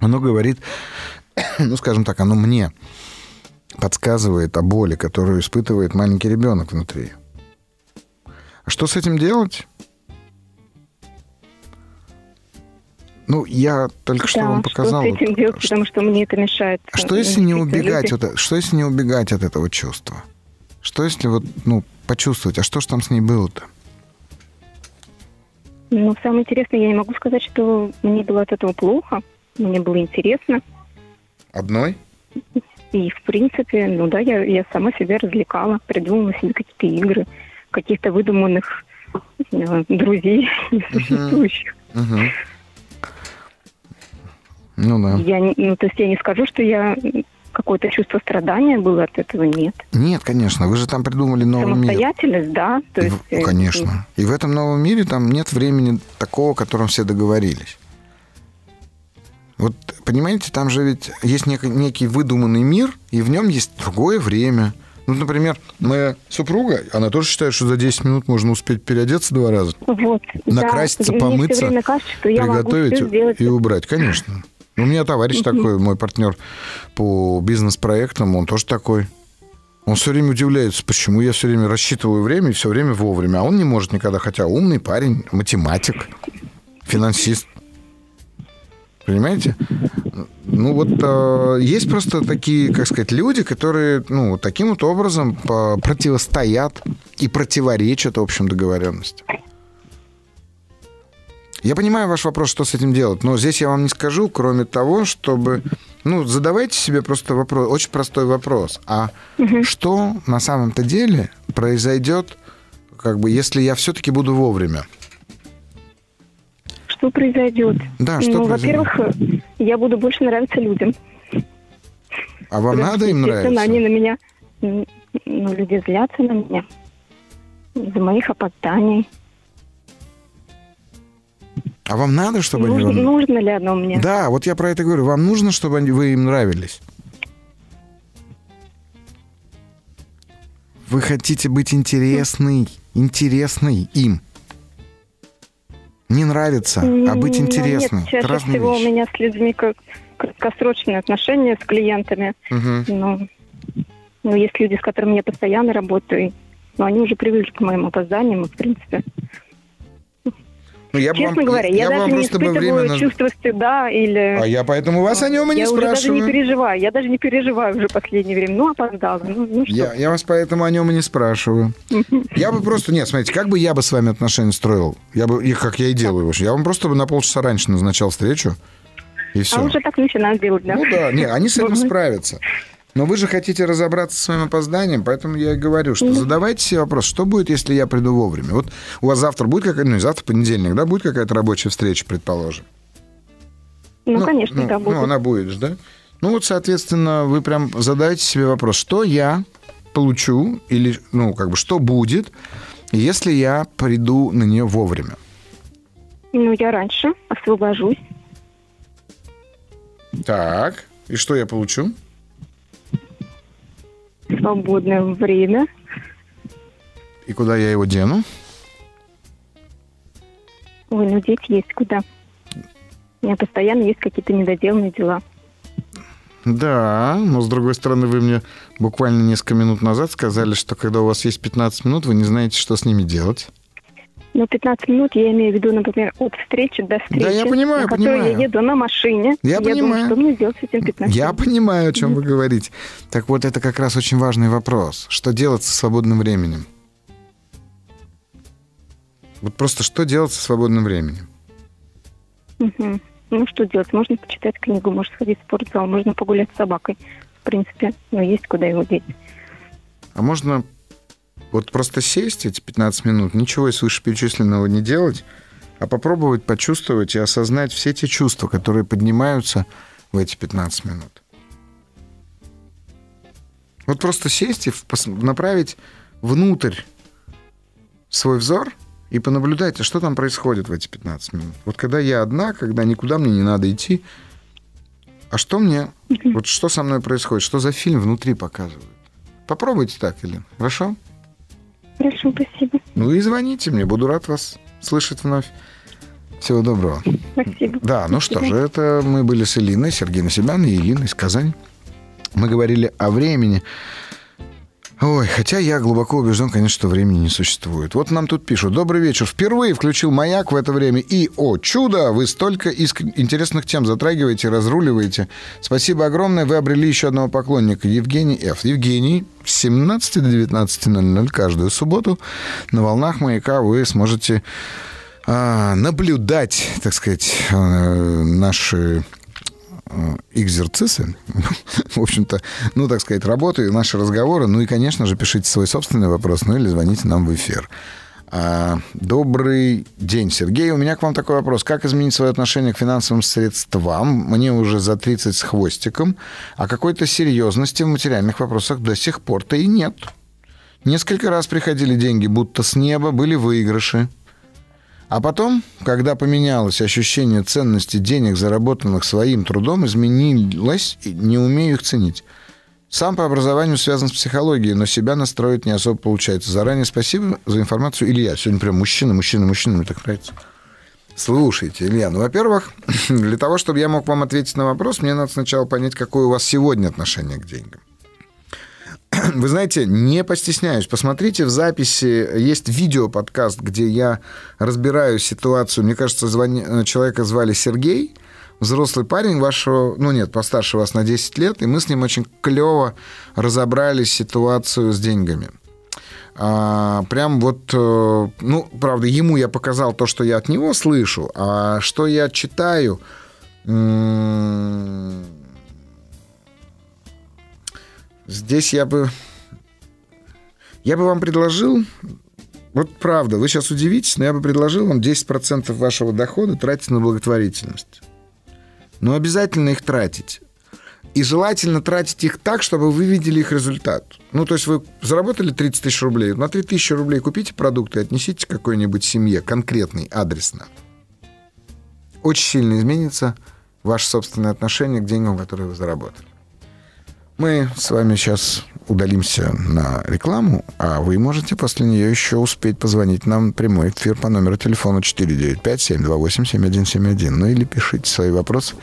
[SPEAKER 2] оно говорит, ну, скажем так, оно мне подсказывает о боли, которую испытывает маленький ребенок внутри. А что с этим делать? Ну, я только что
[SPEAKER 5] Да,
[SPEAKER 2] вам показал.
[SPEAKER 5] Что с этим
[SPEAKER 2] вот,
[SPEAKER 5] делать,
[SPEAKER 2] что-
[SPEAKER 5] потому что мне это мешает.
[SPEAKER 2] а что если не убегать?
[SPEAKER 5] люди-
[SPEAKER 2] от- что если не убегать от этого чувства? Что если вот, ну, почувствовать, а что ж там с ней было-то?
[SPEAKER 5] Ну, самое интересное, я не могу сказать, что мне было от этого плохо. Мне было интересно.
[SPEAKER 2] Одной?
[SPEAKER 5] И, в принципе, ну да, я, я сама себя развлекала, придумывала себе какие-то игры, каких-то выдуманных э, друзей несуществующих.
[SPEAKER 2] Угу. Ну да.
[SPEAKER 5] Я, ну, то есть я не скажу, что я какое-то чувство страдания было от этого, нет.
[SPEAKER 2] Нет, конечно, вы же там придумали новый мир.
[SPEAKER 5] Самостоятельность, да. То
[SPEAKER 2] И
[SPEAKER 5] есть, э,
[SPEAKER 2] Конечно. И в этом новом мире там нет времени такого, о котором все договорились. Вот, понимаете, там же ведь есть нек- некий выдуманный мир, и в нем есть другое время. Ну, например, моя супруга, она тоже считает, что за 10 минут можно успеть переодеться два раза,
[SPEAKER 5] Вот,
[SPEAKER 2] накраситься,
[SPEAKER 5] да,
[SPEAKER 2] помыться,
[SPEAKER 5] кажется,
[SPEAKER 2] приготовить и убрать. Конечно. У меня товарищ такой, мой партнер по бизнес-проектам, он тоже такой. Он все время удивляется, почему я все время рассчитываю время и все время вовремя. А он не может никогда, хотя умный парень, математик, финансист. Понимаете? Ну вот э, есть просто такие, как сказать, люди, которые, ну, таким вот образом противостоят и противоречат общим договоренностям. Я понимаю ваш вопрос, что с этим делать, но здесь я вам не скажу, кроме того, чтобы... Ну, задавайте себе просто вопрос, очень простой вопрос. А что на самом-то деле произойдет, как бы, если я все-таки буду вовремя?
[SPEAKER 5] Что произойдет?
[SPEAKER 2] Да, что
[SPEAKER 5] ну,
[SPEAKER 2] произойдет?
[SPEAKER 5] во-первых, я буду больше нравиться людям.
[SPEAKER 2] А вам надо им нравиться?
[SPEAKER 5] они на меня, ну, люди злятся на меня из-за моих опозданий.
[SPEAKER 2] А вам надо, чтобы они
[SPEAKER 5] Нужно,
[SPEAKER 2] вам...
[SPEAKER 5] нужно ли оно мне?
[SPEAKER 2] Да, вот я про это говорю. Вам нужно, чтобы они- вы им нравились? Вы хотите быть интересный, интересный им. Не нравится, а быть
[SPEAKER 5] М, ну,
[SPEAKER 2] интересным.
[SPEAKER 5] Нет,
[SPEAKER 2] Это
[SPEAKER 5] чаще
[SPEAKER 2] разные
[SPEAKER 5] всего
[SPEAKER 2] вещи.
[SPEAKER 5] у меня с людьми как краткосрочные отношения с клиентами.
[SPEAKER 2] Мгм.
[SPEAKER 5] Ну, ну, есть люди, с которыми я постоянно работаю. Но они уже привыкли к моим опозданиям, и, в принципе.
[SPEAKER 2] Ну, я
[SPEAKER 5] Честно
[SPEAKER 2] вам-
[SPEAKER 5] говоря, я,
[SPEAKER 2] бы
[SPEAKER 5] даже
[SPEAKER 2] вам
[SPEAKER 5] не испытываю
[SPEAKER 2] время наз-
[SPEAKER 5] чувство стыда или...
[SPEAKER 2] А я поэтому вас о нем и не
[SPEAKER 5] я уже даже не
[SPEAKER 2] спрашиваю.
[SPEAKER 5] переживаю. Я даже не переживаю уже последнее время. Ну, опоздала. Ну, ну что?
[SPEAKER 2] Я, я вас поэтому о нем и не спрашиваю. Я бы просто... Нет, смотрите, как бы я бы с вами отношения строил? Я бы, и как я и делаю. Я вам просто бы на полчаса раньше назначал встречу, и все.
[SPEAKER 5] А уже так начинают делать, да?
[SPEAKER 2] Ну да, не, они с этим справятся. Но вы же хотите разобраться с своим опозданием, поэтому я и говорю, что задавайте себе вопрос, что будет, если я приду вовремя? Вот у вас завтра будет какая-то, ну завтра, понедельник, да, будет какая-то рабочая встреча, предположим?
[SPEAKER 5] Ну, конечно,
[SPEAKER 2] ну,
[SPEAKER 5] да, будет.
[SPEAKER 2] Ну, она будет, да? Ну, вот, соответственно, вы прям задаете себе вопрос, что я получу, или, ну, как бы, что будет, если я приду на нее вовремя?
[SPEAKER 5] Ну, я раньше освобожусь.
[SPEAKER 2] Так, и что я получу?
[SPEAKER 5] Свободное время.
[SPEAKER 2] И куда я его дену?
[SPEAKER 5] Ой, ну деть есть куда. У меня постоянно есть какие-то недоделанные дела.
[SPEAKER 2] Да, но с другой стороны, вы мне буквально несколько минут назад сказали, что когда у вас есть 15 минут, вы не знаете, что с ними делать.
[SPEAKER 5] Ну, 15 минут я имею в виду, например, от встречи до встречи.
[SPEAKER 2] Да, я понимаю,
[SPEAKER 5] на
[SPEAKER 2] понимаю.
[SPEAKER 5] я еду на машине.
[SPEAKER 2] Я
[SPEAKER 5] думаю,
[SPEAKER 2] понимаю.
[SPEAKER 5] что мне делать с этим 15
[SPEAKER 2] Я
[SPEAKER 5] минут.
[SPEAKER 2] понимаю, о чем вы говорите. Так вот, это как раз очень важный вопрос. Что делать со свободным временем? Вот просто что делать со свободным временем?
[SPEAKER 5] Мгм. Ну, что делать? Можно почитать книгу, можно сходить в спортзал, можно погулять с собакой. В принципе, но есть куда его деть.
[SPEAKER 2] А можно вот просто сесть эти 15 минут, ничего из вышеперечисленного не делать, а попробовать почувствовать и осознать все те чувства, которые поднимаются в эти 15 минут. Вот просто сесть и направить внутрь свой взор и понаблюдать, а что там происходит в эти 15 минут. Вот когда я одна, когда никуда мне не надо идти, а что мне, вот что со мной происходит, что за фильм внутри показывают. Попробуйте так, Елена, хорошо?
[SPEAKER 5] Хорошо, спасибо.
[SPEAKER 2] Ну и звоните мне, буду рад вас слышать вновь. Всего доброго.
[SPEAKER 5] Спасибо.
[SPEAKER 2] Да, ну
[SPEAKER 5] До
[SPEAKER 2] что же, это мы были с Элиной, Сергей Насибян и Елена из Казани. Мы говорили о времени. Ой, хотя я глубоко убежден, конечно, что времени не существует. Вот нам тут пишут. Добрый вечер. Впервые включил маяк в это время. И, о чудо, вы столько иск... интересных тем затрагиваете, разруливаете. Спасибо огромное. Вы обрели еще одного поклонника. Евгений Ф. Евгений, с 17 до 19.00 каждую субботу на волнах маяка вы сможете а, наблюдать, так сказать, а, наши Э, экзерцисы, в общем-то, ну, так сказать, работы, наши разговоры. Ну и, конечно же, пишите свой собственный вопрос, ну или звоните нам в эфир. А, добрый день, Сергей. У меня к вам такой вопрос. Как изменить свое отношение к финансовым средствам? Мне уже за 30 с хвостиком, а какой-то серьезности в материальных вопросах до сих пор-то и нет. Несколько раз приходили деньги будто с неба, были выигрыши. А потом, когда поменялось ощущение ценности денег, заработанных своим трудом, изменилось, и не умею их ценить. Сам по образованию связан с психологией, но себя настроить не особо получается. Заранее спасибо за информацию, Илья. Сегодня прям мужчина, мужчина, мужчина, мне так нравится. Слушайте, Илья, ну, во-первых, для того, чтобы я мог вам ответить на вопрос, мне надо сначала понять, какое у вас сегодня отношение к деньгам. Вы знаете, не постесняюсь. Посмотрите в записи. Есть видео-подкаст, где я разбираю ситуацию. Мне кажется, звони... Э, человека звали Сергей. Взрослый парень вашего, ну нет, постарше вас на 10 лет, и мы с ним очень клево разобрали ситуацию с деньгами. А, прям вот, э, ну, правда, ему я показал то, что я от него слышу, а что я читаю, Здесь я бы... Я бы вам предложил... Вот правда, вы сейчас удивитесь, но я бы предложил вам 10% вашего дохода тратить на благотворительность. Но обязательно их тратить. И желательно тратить их так, чтобы вы видели их результат. Ну, то есть вы заработали 30 тысяч рублей, на 3 тысячи рублей купите продукты и отнесите какой-нибудь семье, конкретный, адресно. Очень сильно изменится ваше собственное отношение к деньгам, которые вы заработали. Мы с вами сейчас удалимся на рекламу, а вы можете после нее еще успеть позвонить нам прямой эфир по номеру телефона 495-728-7171. Ну или пишите свои вопросы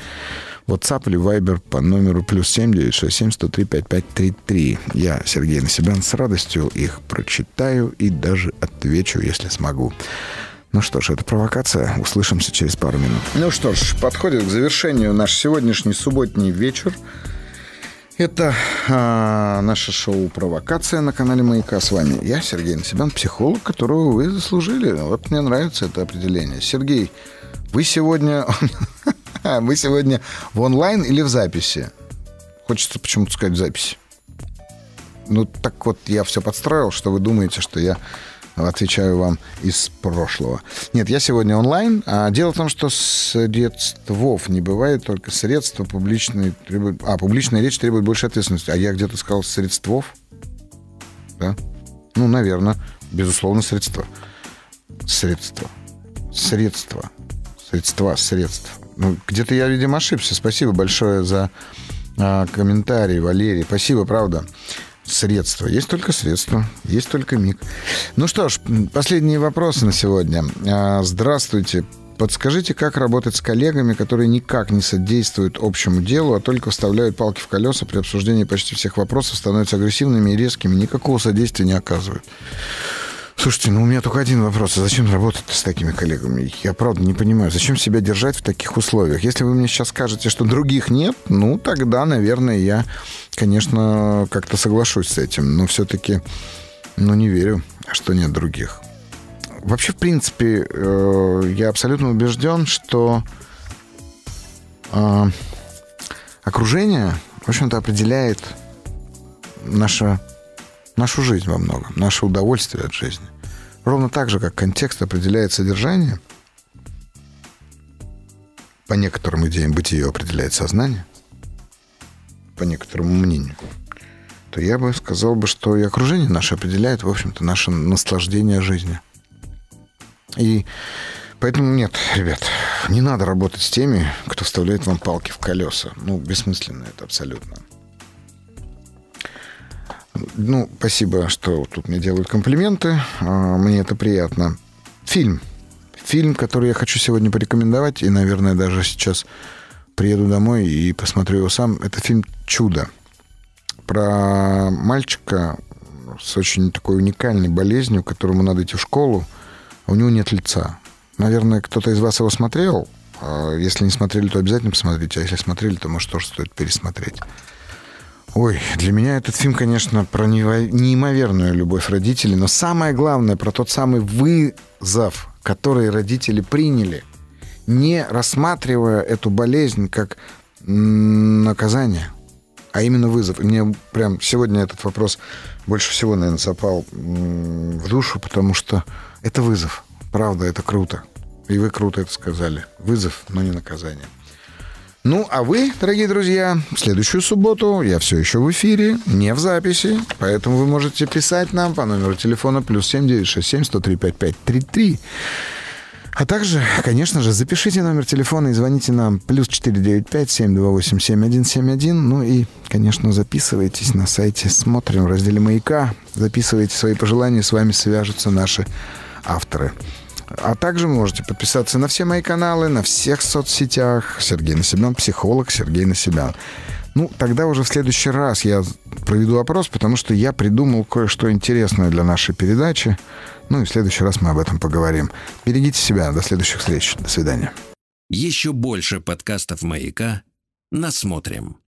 [SPEAKER 2] WhatsApp или Viber по номеру плюс 7967 103 5533. Я, Сергей Насибян, с радостью их прочитаю и даже отвечу, если смогу. Ну что ж, это провокация. Услышимся через пару минут. Ну что ж, подходит к завершению наш сегодняшний субботний вечер. Это а, наше шоу «Провокация» на канале «Маяка». С вами я, Сергей Насибян, психолог, которого вы заслужили. Вот мне нравится это определение. Сергей, вы сегодня... вы сегодня в онлайн или в записи? Хочется почему-то сказать в записи. Ну, так вот, я все подстроил, что вы думаете, что я отвечаю вам из прошлого. Нет, я сегодня онлайн. А дело в том, что средствов не бывает, только средства публичные требуют... А, публичная речь требует больше ответственности. А я где-то сказал средствов? Да? Ну, наверное. Безусловно, средства. Средства. Средства. Средства, средства. Ну, где-то я, видимо, ошибся. Спасибо большое за а, комментарий, Валерий. Спасибо, правда средства. Есть только средства, есть только миг. Ну что ж, последние вопросы на сегодня. А, здравствуйте. Подскажите, как работать с коллегами, которые никак не содействуют общему делу, а только вставляют палки в колеса при обсуждении почти всех вопросов, становятся агрессивными и резкими, никакого содействия не оказывают? Слушайте, ну у меня только один вопрос. А зачем работать с такими коллегами? Я правда не понимаю, зачем себя держать в таких условиях? Если вы мне сейчас скажете, что других нет, ну тогда, наверное, я, конечно, как-то соглашусь с этим. Но все-таки, ну не верю, что нет других. Вообще, в принципе, э, я абсолютно убежден, что э, окружение, в общем-то, определяет наше нашу жизнь во многом, наше удовольствие от жизни. Ровно так же, как контекст определяет содержание, по некоторым идеям бытие определяет сознание, по некоторому мнению, то я бы сказал бы, что и окружение наше определяет, в общем-то, наше наслаждение жизнью. И поэтому нет, ребят, не надо работать с теми, кто вставляет вам палки в колеса. Ну, бессмысленно это абсолютно. Ну, спасибо, что тут мне делают комплименты. А, мне это приятно. Фильм. Фильм, который я хочу сегодня порекомендовать, и, наверное, даже сейчас приеду домой и посмотрю его сам. Это фильм «Чудо». Про мальчика, с очень такой уникальной болезнью, которому надо идти в школу, а у него нет лица. Наверное, кто-то из вас его смотрел. А если не смотрели, то обязательно посмотрите. А если смотрели, то, может, тоже стоит пересмотреть. Ой, для меня этот фильм, конечно, про неимоверную любовь родителей, но самое главное, про тот самый вызов, который родители приняли, не рассматривая эту болезнь как наказание, а именно вызов. И мне прям сегодня этот вопрос больше всего, наверное, запал в душу, потому что это вызов. Правда, это круто. И вы круто это сказали. Вызов, но не наказание. Ну, а вы, дорогие друзья, в следующую субботу я все еще в эфире, не в записи, поэтому вы можете писать нам по номеру телефона плюс 7967 103 5533. А также, конечно же, запишите номер телефона и звоните нам плюс 495-728-7171. Ну и, конечно, записывайтесь на сайте «Смотрим» в разделе «Маяка». Записывайте свои пожелания, с вами свяжутся наши авторы. А также можете подписаться на все мои каналы, на всех соцсетях. Сергей Насебян, психолог Сергей Насебян. Ну, тогда уже в следующий раз я проведу опрос, потому что я придумал кое-что интересное для нашей передачи. Ну и в следующий раз мы об этом поговорим. Берегите себя. До следующих встреч. До свидания.
[SPEAKER 1] Еще больше подкастов «Маяка» насмотрим.